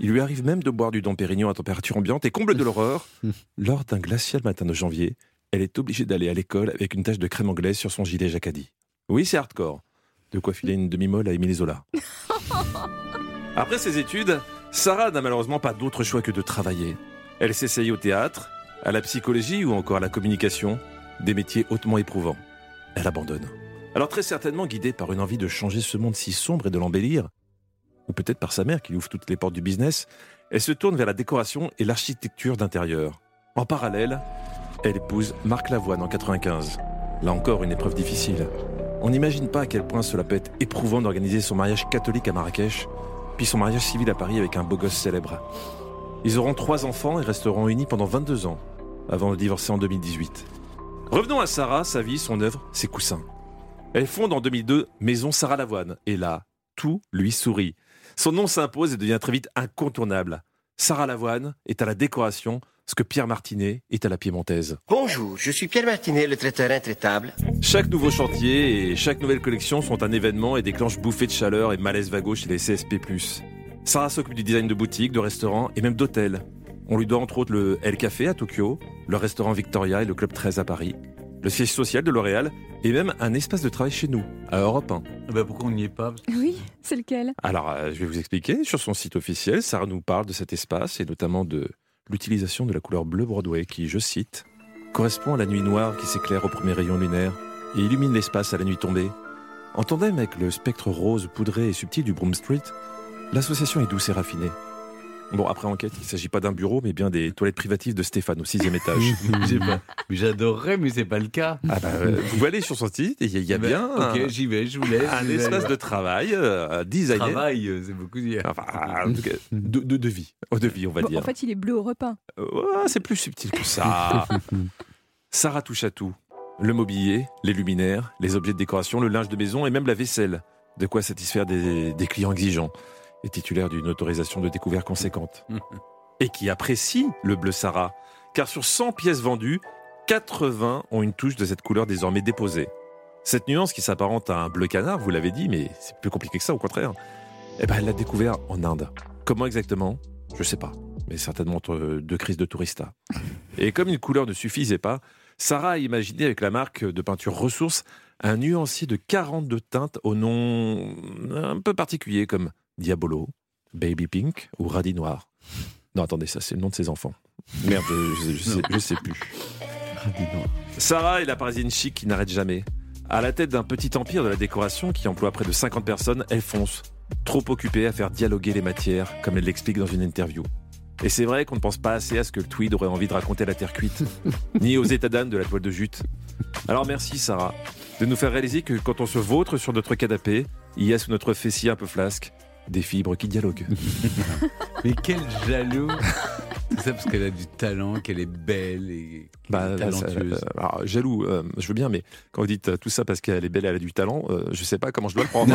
Il lui arrive même de boire du Dom Pérignon à température ambiante et comble de l'horreur, lors d'un glacial matin de janvier, elle est obligée d'aller à l'école avec une tache de crème anglaise sur son gilet jacadi. Oui, c'est hardcore. De quoi filer une demi-molle à Émilie Zola. Après ses études, Sarah n'a malheureusement pas d'autre choix que de travailler. Elle s'essaye au théâtre, à la psychologie ou encore à la communication, des métiers hautement éprouvants. Elle abandonne. Alors très certainement guidée par une envie de changer ce monde si sombre et de l'embellir, ou peut-être par sa mère qui ouvre toutes les portes du business, elle se tourne vers la décoration et l'architecture d'intérieur. En parallèle, elle épouse Marc Lavoine en 95. Là encore, une épreuve difficile. On n'imagine pas à quel point cela peut être éprouvant d'organiser son mariage catholique à Marrakech, puis son mariage civil à Paris avec un beau gosse célèbre. Ils auront trois enfants et resteront unis pendant 22 ans, avant de divorcer en 2018. Revenons à Sarah, sa vie, son œuvre, ses coussins. Elle fonde en 2002 Maison Sarah Lavoine, et là, tout lui sourit. Son nom s'impose et devient très vite incontournable. Sarah Lavoine est à la décoration, ce que Pierre Martinet est à la piémontaise. Bonjour, je suis Pierre Martinet, le traiteur intraitable. Chaque nouveau chantier et chaque nouvelle collection sont un événement et déclenchent bouffées de chaleur et malaise vago chez les CSP+. Sarah s'occupe du design de boutiques, de restaurants et même d'hôtels. On lui doit entre autres le El Café à Tokyo, le restaurant Victoria et le Club 13 à Paris, le siège social de L'Oréal et même un espace de travail chez nous, à Europe 1. Bah pourquoi on n'y est pas? Oui, c'est lequel? Alors, euh, je vais vous expliquer. Sur son site officiel, Sarah nous parle de cet espace et notamment de l'utilisation de la couleur bleu Broadway qui, je cite, correspond à la nuit noire qui s'éclaire au premier rayon lunaire et illumine l'espace à la nuit tombée. En tandem avec le spectre rose poudré et subtil du Broom Street, l'association est douce et raffinée. Bon, après enquête, il ne s'agit pas d'un bureau, mais bien des toilettes privatives de Stéphane au sixième étage. Mais J'adorerais, mais c'est pas le cas. Ah bah, euh, vous pouvez aller sur son site et il y a, il y a Ben, bien ok, un, j'y vais, je vous laisse. un vais. espace de travail euh, designé. Travail, euh, c'est beaucoup dire. Enfin, en tout cas, de, de, de vie. Oh, de vie, on va Bon, dire. En fait, il est bleu au repas. Euh, c'est plus subtil que ça. Sarah touche à tout. Le mobilier, les luminaires, les objets de décoration, le linge de maison et même la vaisselle. De quoi satisfaire des, des clients exigeants et titulaires d'une autorisation de découvert conséquente. et qui apprécient le bleu Sarah. Car sur 100 pièces vendues, 80 ont une touche de cette couleur désormais déposée. Cette nuance qui s'apparente à un bleu canard, vous l'avez dit, mais c'est plus compliqué que ça au contraire. Eh ben, elle l'a découvert en Inde. Comment exactement? Je sais pas, mais certainement entre deux crises de tourista. Et comme une couleur ne suffisait pas, Sarah a imaginé avec la marque de peinture Ressources un nuancier de 42 teintes au nom un peu particulier comme Diabolo, Baby Pink ou Radis Noir. Non, attendez, ça c'est le nom de ses enfants. Merde, je, sais, je sais plus. Sarah est la parisienne chic qui n'arrête jamais. À la tête d'un petit empire de la décoration qui emploie près de 50 personnes, elle fonce, trop occupée à faire dialoguer les matières, comme elle l'explique dans une interview. Et c'est vrai qu'on ne pense pas assez à ce que le tweed aurait envie de raconter à la terre cuite, ni aux états d'âme de la toile de jute. Alors merci Sarah, de nous faire réaliser que quand on se vautre sur notre canapé, il y a sous notre fessier un peu flasque des fibres qui dialoguent. Mais quel jaloux Tout ça parce qu'elle a du talent, qu'elle est belle et Bah, talentueuse. euh, alors, jaloux, euh, je veux bien, mais quand vous dites euh, tout ça parce qu'elle est belle, elle a du talent, euh, je sais pas comment je dois le prendre.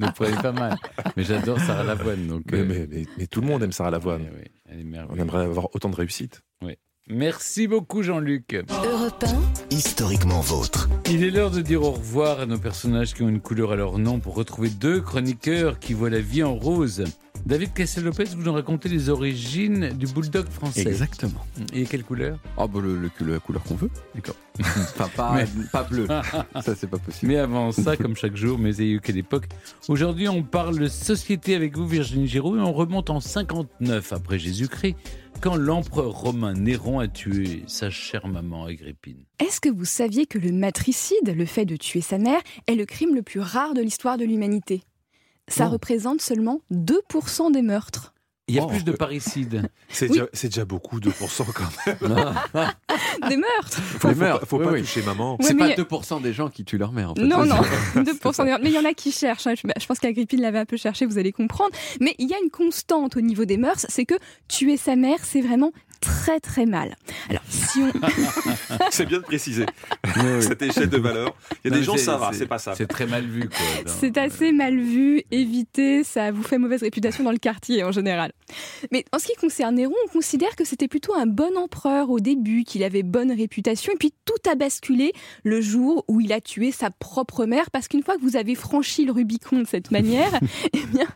Ne le prenez pas mal. Mais j'adore Sarah Lavoine. Donc, mais, mais- mais- mais tout le monde aime Sarah Lavoine. elle est On aimerait avoir autant de réussite. Oui. Merci beaucoup Jean-Luc. Europe Historiquement vôtre. Il est l'heure de dire au revoir à nos personnages qui ont une couleur à leur nom pour retrouver deux chroniqueurs qui voient la vie en rose. David Castel-Lopez, vous nous racontez les origines du bulldog français. Exactement. Et quelle couleur? Oh, bah, le, le- la couleur qu'on veut. D'accord. enfin, pas, Mais- pas bleu. ça, c'est pas possible. Mais avant ça, comme chaque jour, mais eu quelle époque? Aujourd'hui, on parle société avec vous, Virginie Giroud, et on remonte en 59 après Jésus-Christ, quand l'empereur romain Néron a tué sa chère maman Agrippine. Est-ce que vous saviez que le matricide, le fait de tuer sa mère, est le crime le plus rare de l'histoire de l'humanité? Ça Non. représente seulement 2% des meurtres. Il y a Oh. plus de parricides. C'est Oui. déjà, c'est déjà beaucoup, 2% quand même. Des meurtres Faut, Les faut meurtres, pas, faut oui, pas oui. toucher maman. C'est mais- pas 2% des gens qui tuent leur mère, en fait. Non, non, c'est- 2% des... Mais il y en a qui cherchent. hein. Je je pense qu'Agrippine l'avait un peu cherché, vous allez comprendre. Mais il y a une constante au niveau des mœurs, c'est que tuer sa mère, c'est vraiment très très mal. Alors, si on... C'est bien de préciser cette échelle de valeur. Il y a Non, des gens, ça va, c'est- pas ça. C'est très mal vu. C'est assez mal vu, évitez, ça vous fait mauvaise réputation dans le quartier en général. Mais en ce qui concerne Néron, on considère que c'était plutôt un bon empereur au début, qu'il avait bonne réputation, et puis tout a basculé le jour où il a tué sa propre mère, parce qu'une fois que vous avez franchi le Rubicon de cette manière, eh bien,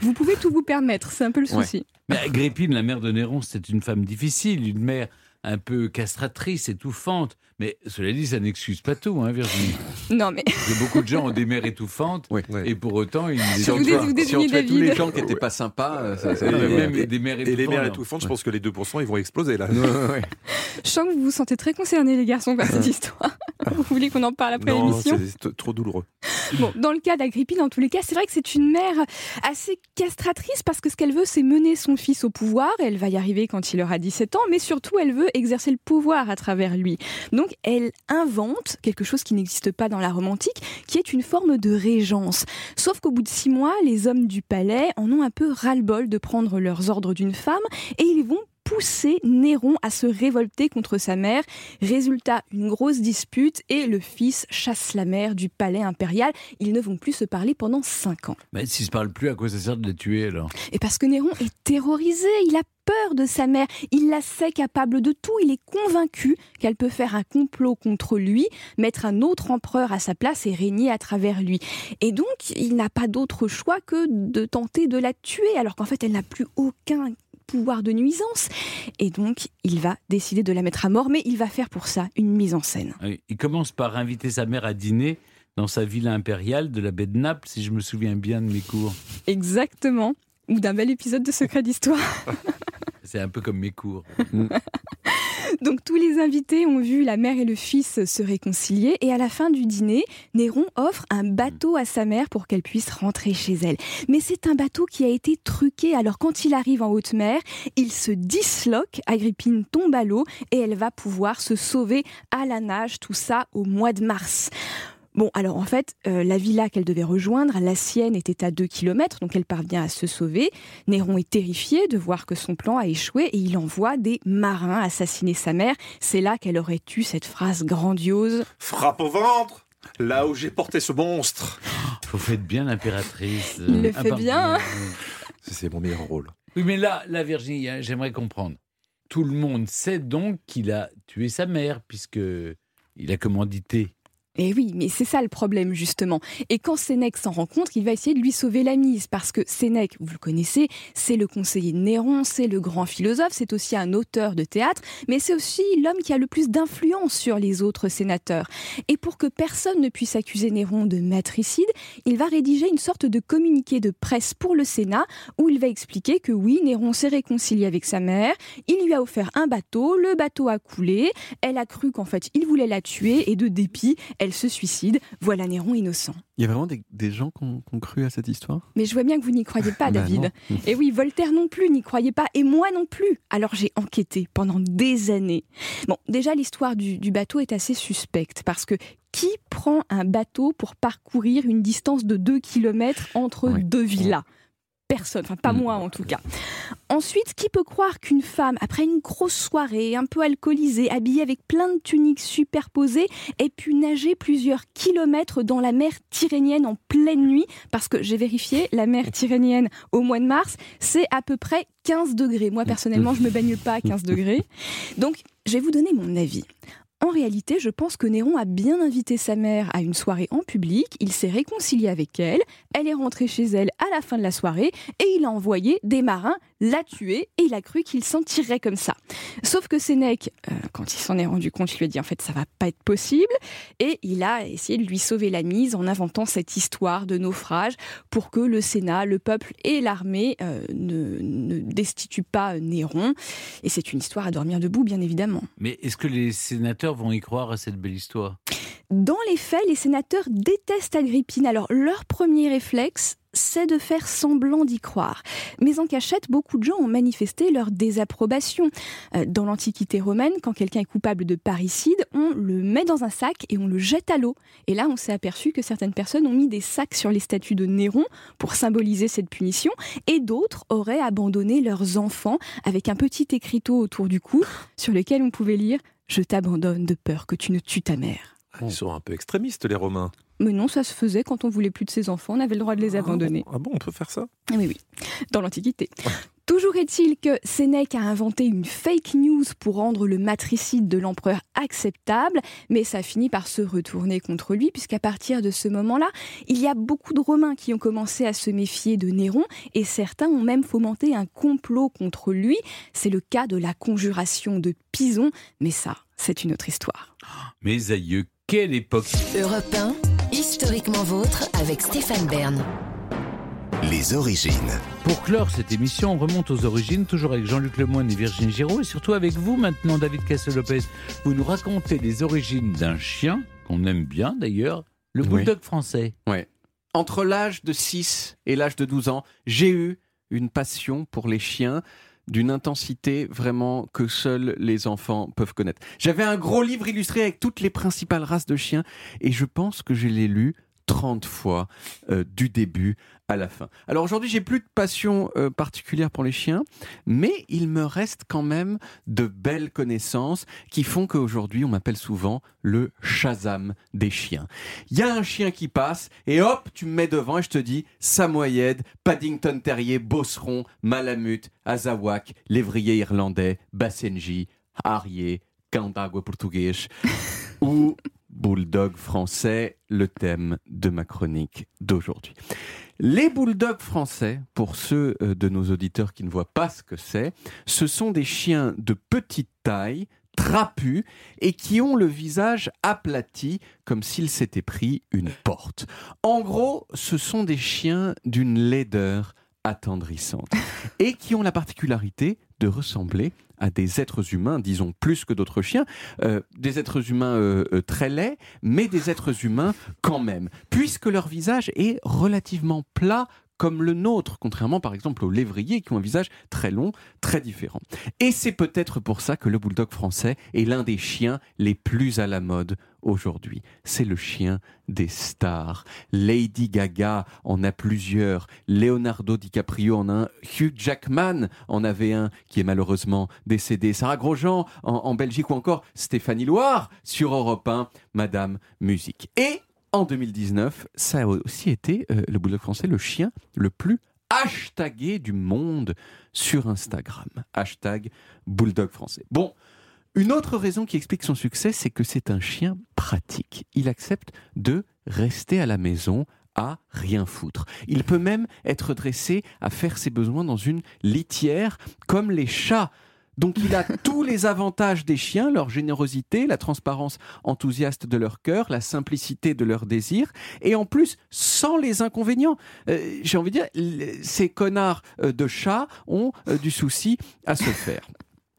vous pouvez tout vous permettre, c'est un peu le Ouais. souci. Mais Agrippine, la mère de Néron, c'était une femme difficile, une mère un peu castratrice, étouffante. Mais cela dit, ça n'excuse pas tout, hein, Virginie. Non mais... Parce que beaucoup de gens ont des mères étouffantes, et pour autant, ils Si on tuait- si on tous les gens qui n'étaient pas sympas, euh, ça, ça- Et ça- même et- des mères Et les étouffantes, mères étouffantes, je pense que les 2%, ils vont exploser là. Je sens que vous vous sentez très concernés les garçons par cette histoire. vous voulez qu'on en parle après Non, l'émission c'est trop douloureux. Bon, dans le cas d'Agrippine, en tous les cas, c'est vrai que c'est une mère assez castratrice parce que ce qu'elle veut, c'est mener son fils au pouvoir. Elle va y arriver quand il aura 17 ans, mais surtout, elle veut exercer le pouvoir à travers lui. Donc, elle invente quelque chose qui n'existe pas dans la Rome antique, qui est une forme de régence. Sauf qu'au bout de six mois, les hommes du palais en ont un peu ras-le-bol de prendre leurs ordres d'une femme et ils vont pousser Néron à se révolter contre sa mère. Résultat, une grosse dispute et le fils chasse la mère du palais impérial. Ils ne vont plus se parler pendant cinq ans. Mais s'ils se parlent plus, à quoi ça sert de les tuer alors? Et parce que Néron est terrorisé, il a peur de sa mère, il la sait capable de tout, il est convaincu qu'elle peut faire un complot contre lui, mettre un autre empereur à sa place et régner à travers lui. Et donc, il n'a pas d'autre choix que de tenter de la tuer, alors qu'en fait, elle n'a plus aucun pouvoir de nuisance. Et donc, il va décider de la mettre à mort, mais il va faire pour ça une mise en scène. Il commence par inviter sa mère à dîner dans sa villa impériale de la baie de Naples, si je me souviens bien de mes cours. Exactement. Ou d'un bel épisode de Secret d'Histoire. C'est un peu comme mes cours. Donc tous les invités ont vu la mère et le fils se réconcilier et à la fin du dîner, Néron offre un bateau à sa mère pour qu'elle puisse rentrer chez elle. Mais c'est un bateau qui a été truqué, alors quand il arrive en haute mer, il se disloque, Agrippine tombe à l'eau et elle va pouvoir se sauver à la nage, tout ça au mois de mars. Bon, alors en fait, euh, la villa qu'elle devait rejoindre, la sienne était à 2 km, donc elle parvient à se sauver. Néron est terrifié de voir que son plan a échoué et il envoie des marins assassiner sa mère. C'est là qu'elle aurait eu cette phrase grandiose. Frappe au ventre Là où j'ai porté ce monstre Vous faites bien l'impératrice. Il le Ah, fait bien, hein. C'est mon meilleur rôle. Oui, mais là, là, Virginie, hein, j'aimerais comprendre. Tout le monde sait donc qu'il a tué sa mère, puisque il a commandité. Et oui, mais c'est ça le problème justement. Et quand Sénèque s'en rend compte, il va essayer de lui sauver la mise parce que Sénèque, vous le connaissez, c'est le conseiller de Néron, c'est le grand philosophe, c'est aussi un auteur de théâtre, mais c'est aussi l'homme qui a le plus d'influence sur les autres sénateurs. Et pour que personne ne puisse accuser Néron de matricide, il va rédiger une sorte de communiqué de presse pour le Sénat où il va expliquer que oui, Néron s'est réconcilié avec sa mère, il lui a offert un bateau, le bateau a coulé, elle a cru qu'en fait il voulait la tuer et de dépit, se suicide. Voilà Néron innocent. Il y a vraiment des, des gens qui ont, cru à cette histoire? Mais je vois bien que vous n'y croyez pas, Bah David. Et oui, Voltaire non plus n'y croyait pas, et moi non plus. Alors j'ai enquêté pendant des années. Bon, déjà l'histoire du, du bateau est assez suspecte, parce que qui prend un bateau pour parcourir une distance de 2 km entre deux villas? Personne, enfin pas moi en tout cas. Ensuite, qui peut croire qu'une femme, après une grosse soirée, un peu alcoolisée, habillée avec plein de tuniques superposées, ait pu nager plusieurs kilomètres dans la mer Tyrrhénienne en pleine nuit? Parce que j'ai vérifié, la mer Tyrrhénienne au mois de mars, c'est à peu près 15 degrés. Moi personnellement, je me baigne pas à 15 degrés. Donc, je vais vous donner mon avis. En réalité, je pense que Néron a bien invité sa mère à une soirée en public, il s'est réconcilié avec elle, elle est rentrée chez elle à la fin de la soirée et il a envoyé des marins la tuer et il a cru qu'il s'en tirerait comme ça. Sauf que Sénèque, euh, quand il s'en est rendu compte, il lui a dit en fait ça va pas être possible et il a essayé de lui sauver la mise en inventant cette histoire de naufrage pour que le Sénat, le peuple et l'armée euh, ne, ne destituent pas Néron. Et c'est une histoire à dormir debout, bien évidemment. Mais est-ce que les sénateurs vont y croire à cette belle histoire? Dans les faits, les sénateurs détestent Agrippine. Alors leur premier réflexe, c'est de faire semblant d'y croire. Mais en cachette, beaucoup de gens ont manifesté leur désapprobation. Euh, Dans l'Antiquité romaine, quand quelqu'un est coupable de parricide, on le met dans un sac et on le jette à l'eau. Et là, on s'est aperçu que certaines personnes ont mis des sacs sur les statues de Néron pour symboliser cette punition, et d'autres auraient abandonné leurs enfants avec un petit écriteau autour du cou sur lequel on pouvait lire Je t'abandonne de peur que tu ne tues ta mère. Ils sont un peu extrémistes, les Romains. Mais non, ça se faisait quand on voulait plus de ses enfants, on avait le droit de les abandonner. Ah bon, on peut faire ça Ah Oui, oui, dans l'Antiquité. Toujours est-il que Sénèque a inventé une fake news pour rendre le matricide de l'empereur acceptable, mais ça finit par se retourner contre lui, puisqu'à partir de ce moment-là, il y a beaucoup de Romains qui ont commencé à se méfier de Néron, et certains ont même fomenté un complot contre lui. C'est le cas de la conjuration de Pison, mais ça, c'est une autre histoire. Mes aïeux, quelle époque Europe 1, historiquement vôtre avec Stéphane Bern. Les origines. Pour clore cette émission, on remonte aux origines, toujours avec Jean-Luc Lemoyne et Virginie Giraud, et surtout avec vous maintenant, David Cassel-Lopez. Vous nous racontez les origines d'un chien, qu'on aime bien d'ailleurs, le Oui. bulldog français. Ouais. Entre l'âge de 6 et l'âge de 12 ans, j'ai eu une passion pour les chiens d'une intensité vraiment que seuls les enfants peuvent connaître. J'avais un gros livre illustré avec toutes les principales races de chiens et je pense que je l'ai lu 30 fois euh, du début à la fin. Alors aujourd'hui, j'ai plus de passion euh, particulière pour les chiens, mais il me reste quand même de belles connaissances qui font qu'aujourd'hui, on m'appelle souvent le Shazam des chiens. Il y a un chien qui passe et hop, tu me mets devant et je te dis Samoyed, Paddington Terrier, Bosseron, Malamute, Azawak, Lévrier irlandais, Basenji, Harrier, Candagua portugais ou Bulldog français, le thème de ma chronique d'aujourd'hui. Les bulldogs français, pour ceux euh, de nos auditeurs qui ne voient pas ce que c'est, ce sont des chiens de petite taille, trapus, et qui ont le visage aplati comme s'ils s'étaient pris une porte. En gros, ce sont des chiens d'une laideur attendrissante et qui ont la particularité de ressembler à des êtres humains, disons plus que d'autres chiens, euh, des êtres humains euh, euh, très laids, mais des êtres humains quand même, puisque leur visage est relativement plat comme le nôtre, contrairement par exemple aux lévriers qui ont un visage très long, très différent. Et c'est peut-être pour ça que le bulldog français est l'un des chiens les plus à la mode aujourd'hui. C'est le chien des stars. Lady Gaga en a plusieurs, Leonardo DiCaprio en a un, Hugh Jackman en avait un qui est malheureusement décédé, Sarah Grosjean en, Belgique ou encore Stéphanie Loire sur Europe 1, Madame Musique. Et en 2019, ça a aussi été euh, le bulldog français, le chien le plus hashtagué du monde sur Instagram. Hashtag bulldog français. Bon, une autre raison qui explique son succès, c'est que c'est un chien pratique. Il accepte de rester à la maison à rien foutre. Il peut même être dressé à faire ses besoins dans une litière comme les chats. Donc il a tous les avantages des chiens, leur générosité, la transparence enthousiaste de leur cœur, la simplicité de leur désir, et en plus sans les inconvénients. Euh, J'ai envie de dire, ces connards euh, de chats ont euh, du souci à se faire.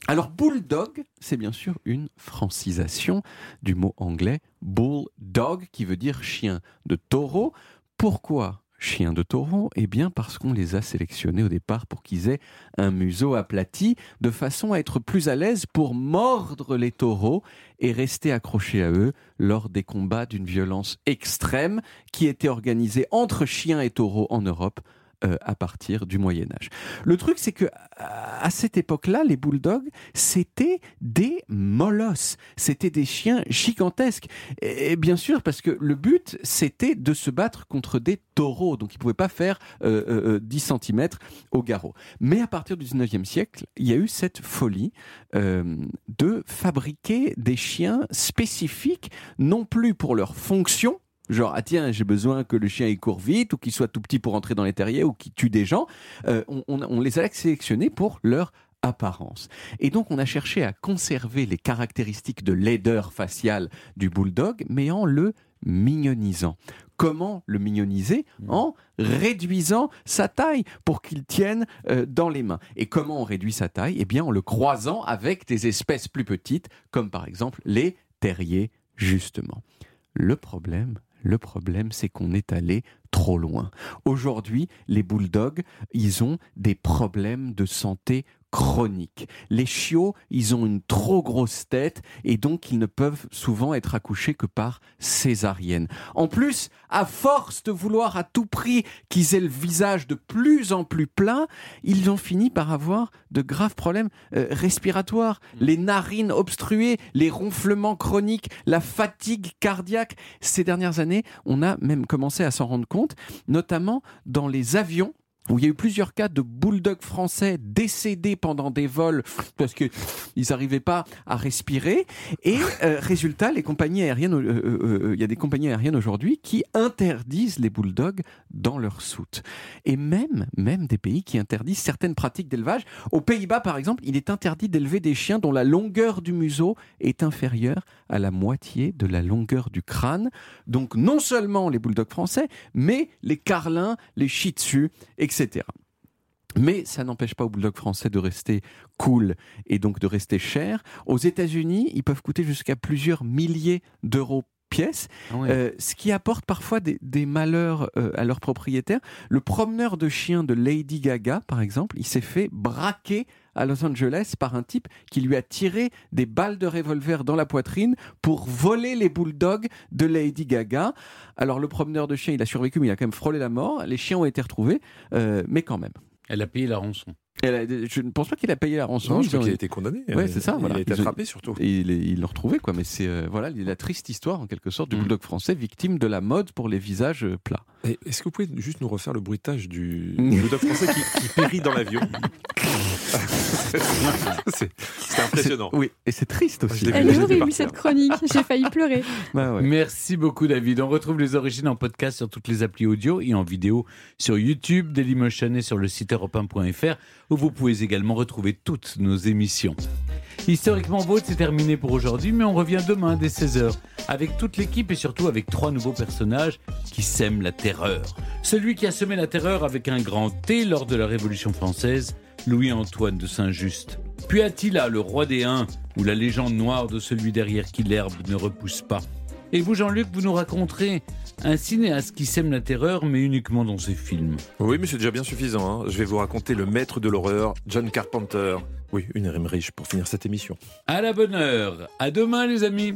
Alors bulldog, c'est bien sûr une francisation du mot anglais bulldog, qui veut dire chien de taureau. Pourquoi chien de taureau? Eh bien parce qu'on les a sélectionnés au départ pour qu'ils aient un museau aplati, de façon à être plus à l'aise pour mordre les taureaux et rester accrochés à eux lors des combats d'une violence extrême qui étaient organisés entre chiens et taureaux en Europe à partir du Moyen Âge. Le truc, c'est que à cette époque-là, les bulldogs, c'était des molosses, c'était des chiens gigantesques. Et bien sûr, parce que le but, c'était de se battre contre des taureaux, donc ils ne pouvaient pas faire euh, 10 euh, cm au garrot. Mais à partir du 19e siècle, il y a eu cette folie euh, de fabriquer des chiens spécifiques, non plus pour leur fonction, genre ah tiens j'ai besoin que le chien il court vite ou qu'il soit tout petit pour entrer dans les terriers ou qu'il tue des gens euh, on, les a sélectionnés pour leur apparence. Et donc on a cherché à conserver les caractéristiques de laideur faciale du bulldog, mais en le mignonisant. Comment le mignoniser mmh. En réduisant sa taille pour qu'il tienne euh, dans les mains. Et comment on réduit sa taille? Eh bien en le croisant avec des espèces plus petites, comme par exemple les terriers, justement. Le problème, le problème, c'est qu'on est allé trop loin. Aujourd'hui, les bulldogs, ils ont des problèmes de santé chronique. Les chiots, ils ont une trop grosse tête et donc ils ne peuvent souvent être accouchés que par césarienne. En plus, à force de vouloir à tout prix qu'ils aient le visage de plus en plus plein, ils ont fini par avoir de graves problèmes euh, respiratoires, mm. les narines obstruées, les ronflements chroniques, la fatigue cardiaque. Ces dernières années, on a même commencé à s'en rendre compte, notamment dans les avions où il y a eu plusieurs cas de bulldogs français décédés pendant des vols parce qu'ils n'arrivaient pas à respirer. Et euh, résultat, les compagnies aériennes, euh, euh, il y a des compagnies aériennes aujourd'hui qui interdisent les bulldogs dans leur soute. Et même, même des pays qui interdisent certaines pratiques d'élevage. Aux Pays-Bas, par exemple, il est interdit d'élever des chiens dont la longueur du museau est inférieure à la moitié de la longueur du crâne. Donc non seulement les bulldogs français, mais les carlins, les shih tzu, etc. Mais ça n'empêche pas aux bulldogs français de rester cool et donc de rester cher. Aux États-Unis, ils peuvent coûter jusqu'à plusieurs milliers d'euros pièce, ah euh, ce qui apporte parfois des, malheurs euh, à leurs propriétaires. Le promeneur de chiens de Lady Gaga, par exemple, il s'est fait braquer à Los Angeles par un type qui lui a tiré des balles de revolver dans la poitrine pour voler les bulldogs de Lady Gaga. Alors le promeneur de chiens, il a survécu, mais il a quand même frôlé la mort. Les chiens ont été retrouvés, euh, mais quand même. Elle a payé la rançon. je ne pense pas qu'il a payé la rançon. Non, je crois qu'il a été condamné. Ouais, c'est ça. Il a été attrapé surtout. Et il l'a retrouvé, quoi. Mais c'est euh, voilà la triste histoire en quelque sorte du mm. bulldog français, victime de la mode pour les visages euh, plats. Est-ce que vous pouvez juste nous refaire le bruitage du bulldog français qui, qui périt dans l'avion c'est impressionnant. Oui, et c'est triste aussi. Elle est horrible cette chronique, j'ai failli pleurer. Bah Merci beaucoup David. On retrouve les origines en podcast sur toutes les applis audio et en vidéo sur YouTube, Dailymotion et sur le site europe où vous pouvez également retrouver toutes nos émissions. Historiquement Vôtre, c'est terminé pour aujourd'hui, mais on revient demain dès 16h avec toute l'équipe et surtout avec trois nouveaux personnages qui sèment la terreur. Celui qui a semé la terreur avec un grand T lors de la Révolution française, Louis-Antoine de Saint-Just. Puis Attila, le roi des Huns, ou la légende noire de celui derrière qui l'herbe ne repousse pas? Et vous, Jean-Luc, vous nous raconterez un cinéaste qui sème la terreur, mais uniquement dans ses films. Oui, mais c'est déjà bien suffisant. Hein. Je vais vous raconter le maître de l'horreur, John Carpenter. Oui, une rime riche pour finir cette émission. À la bonne heure. À demain, les amis.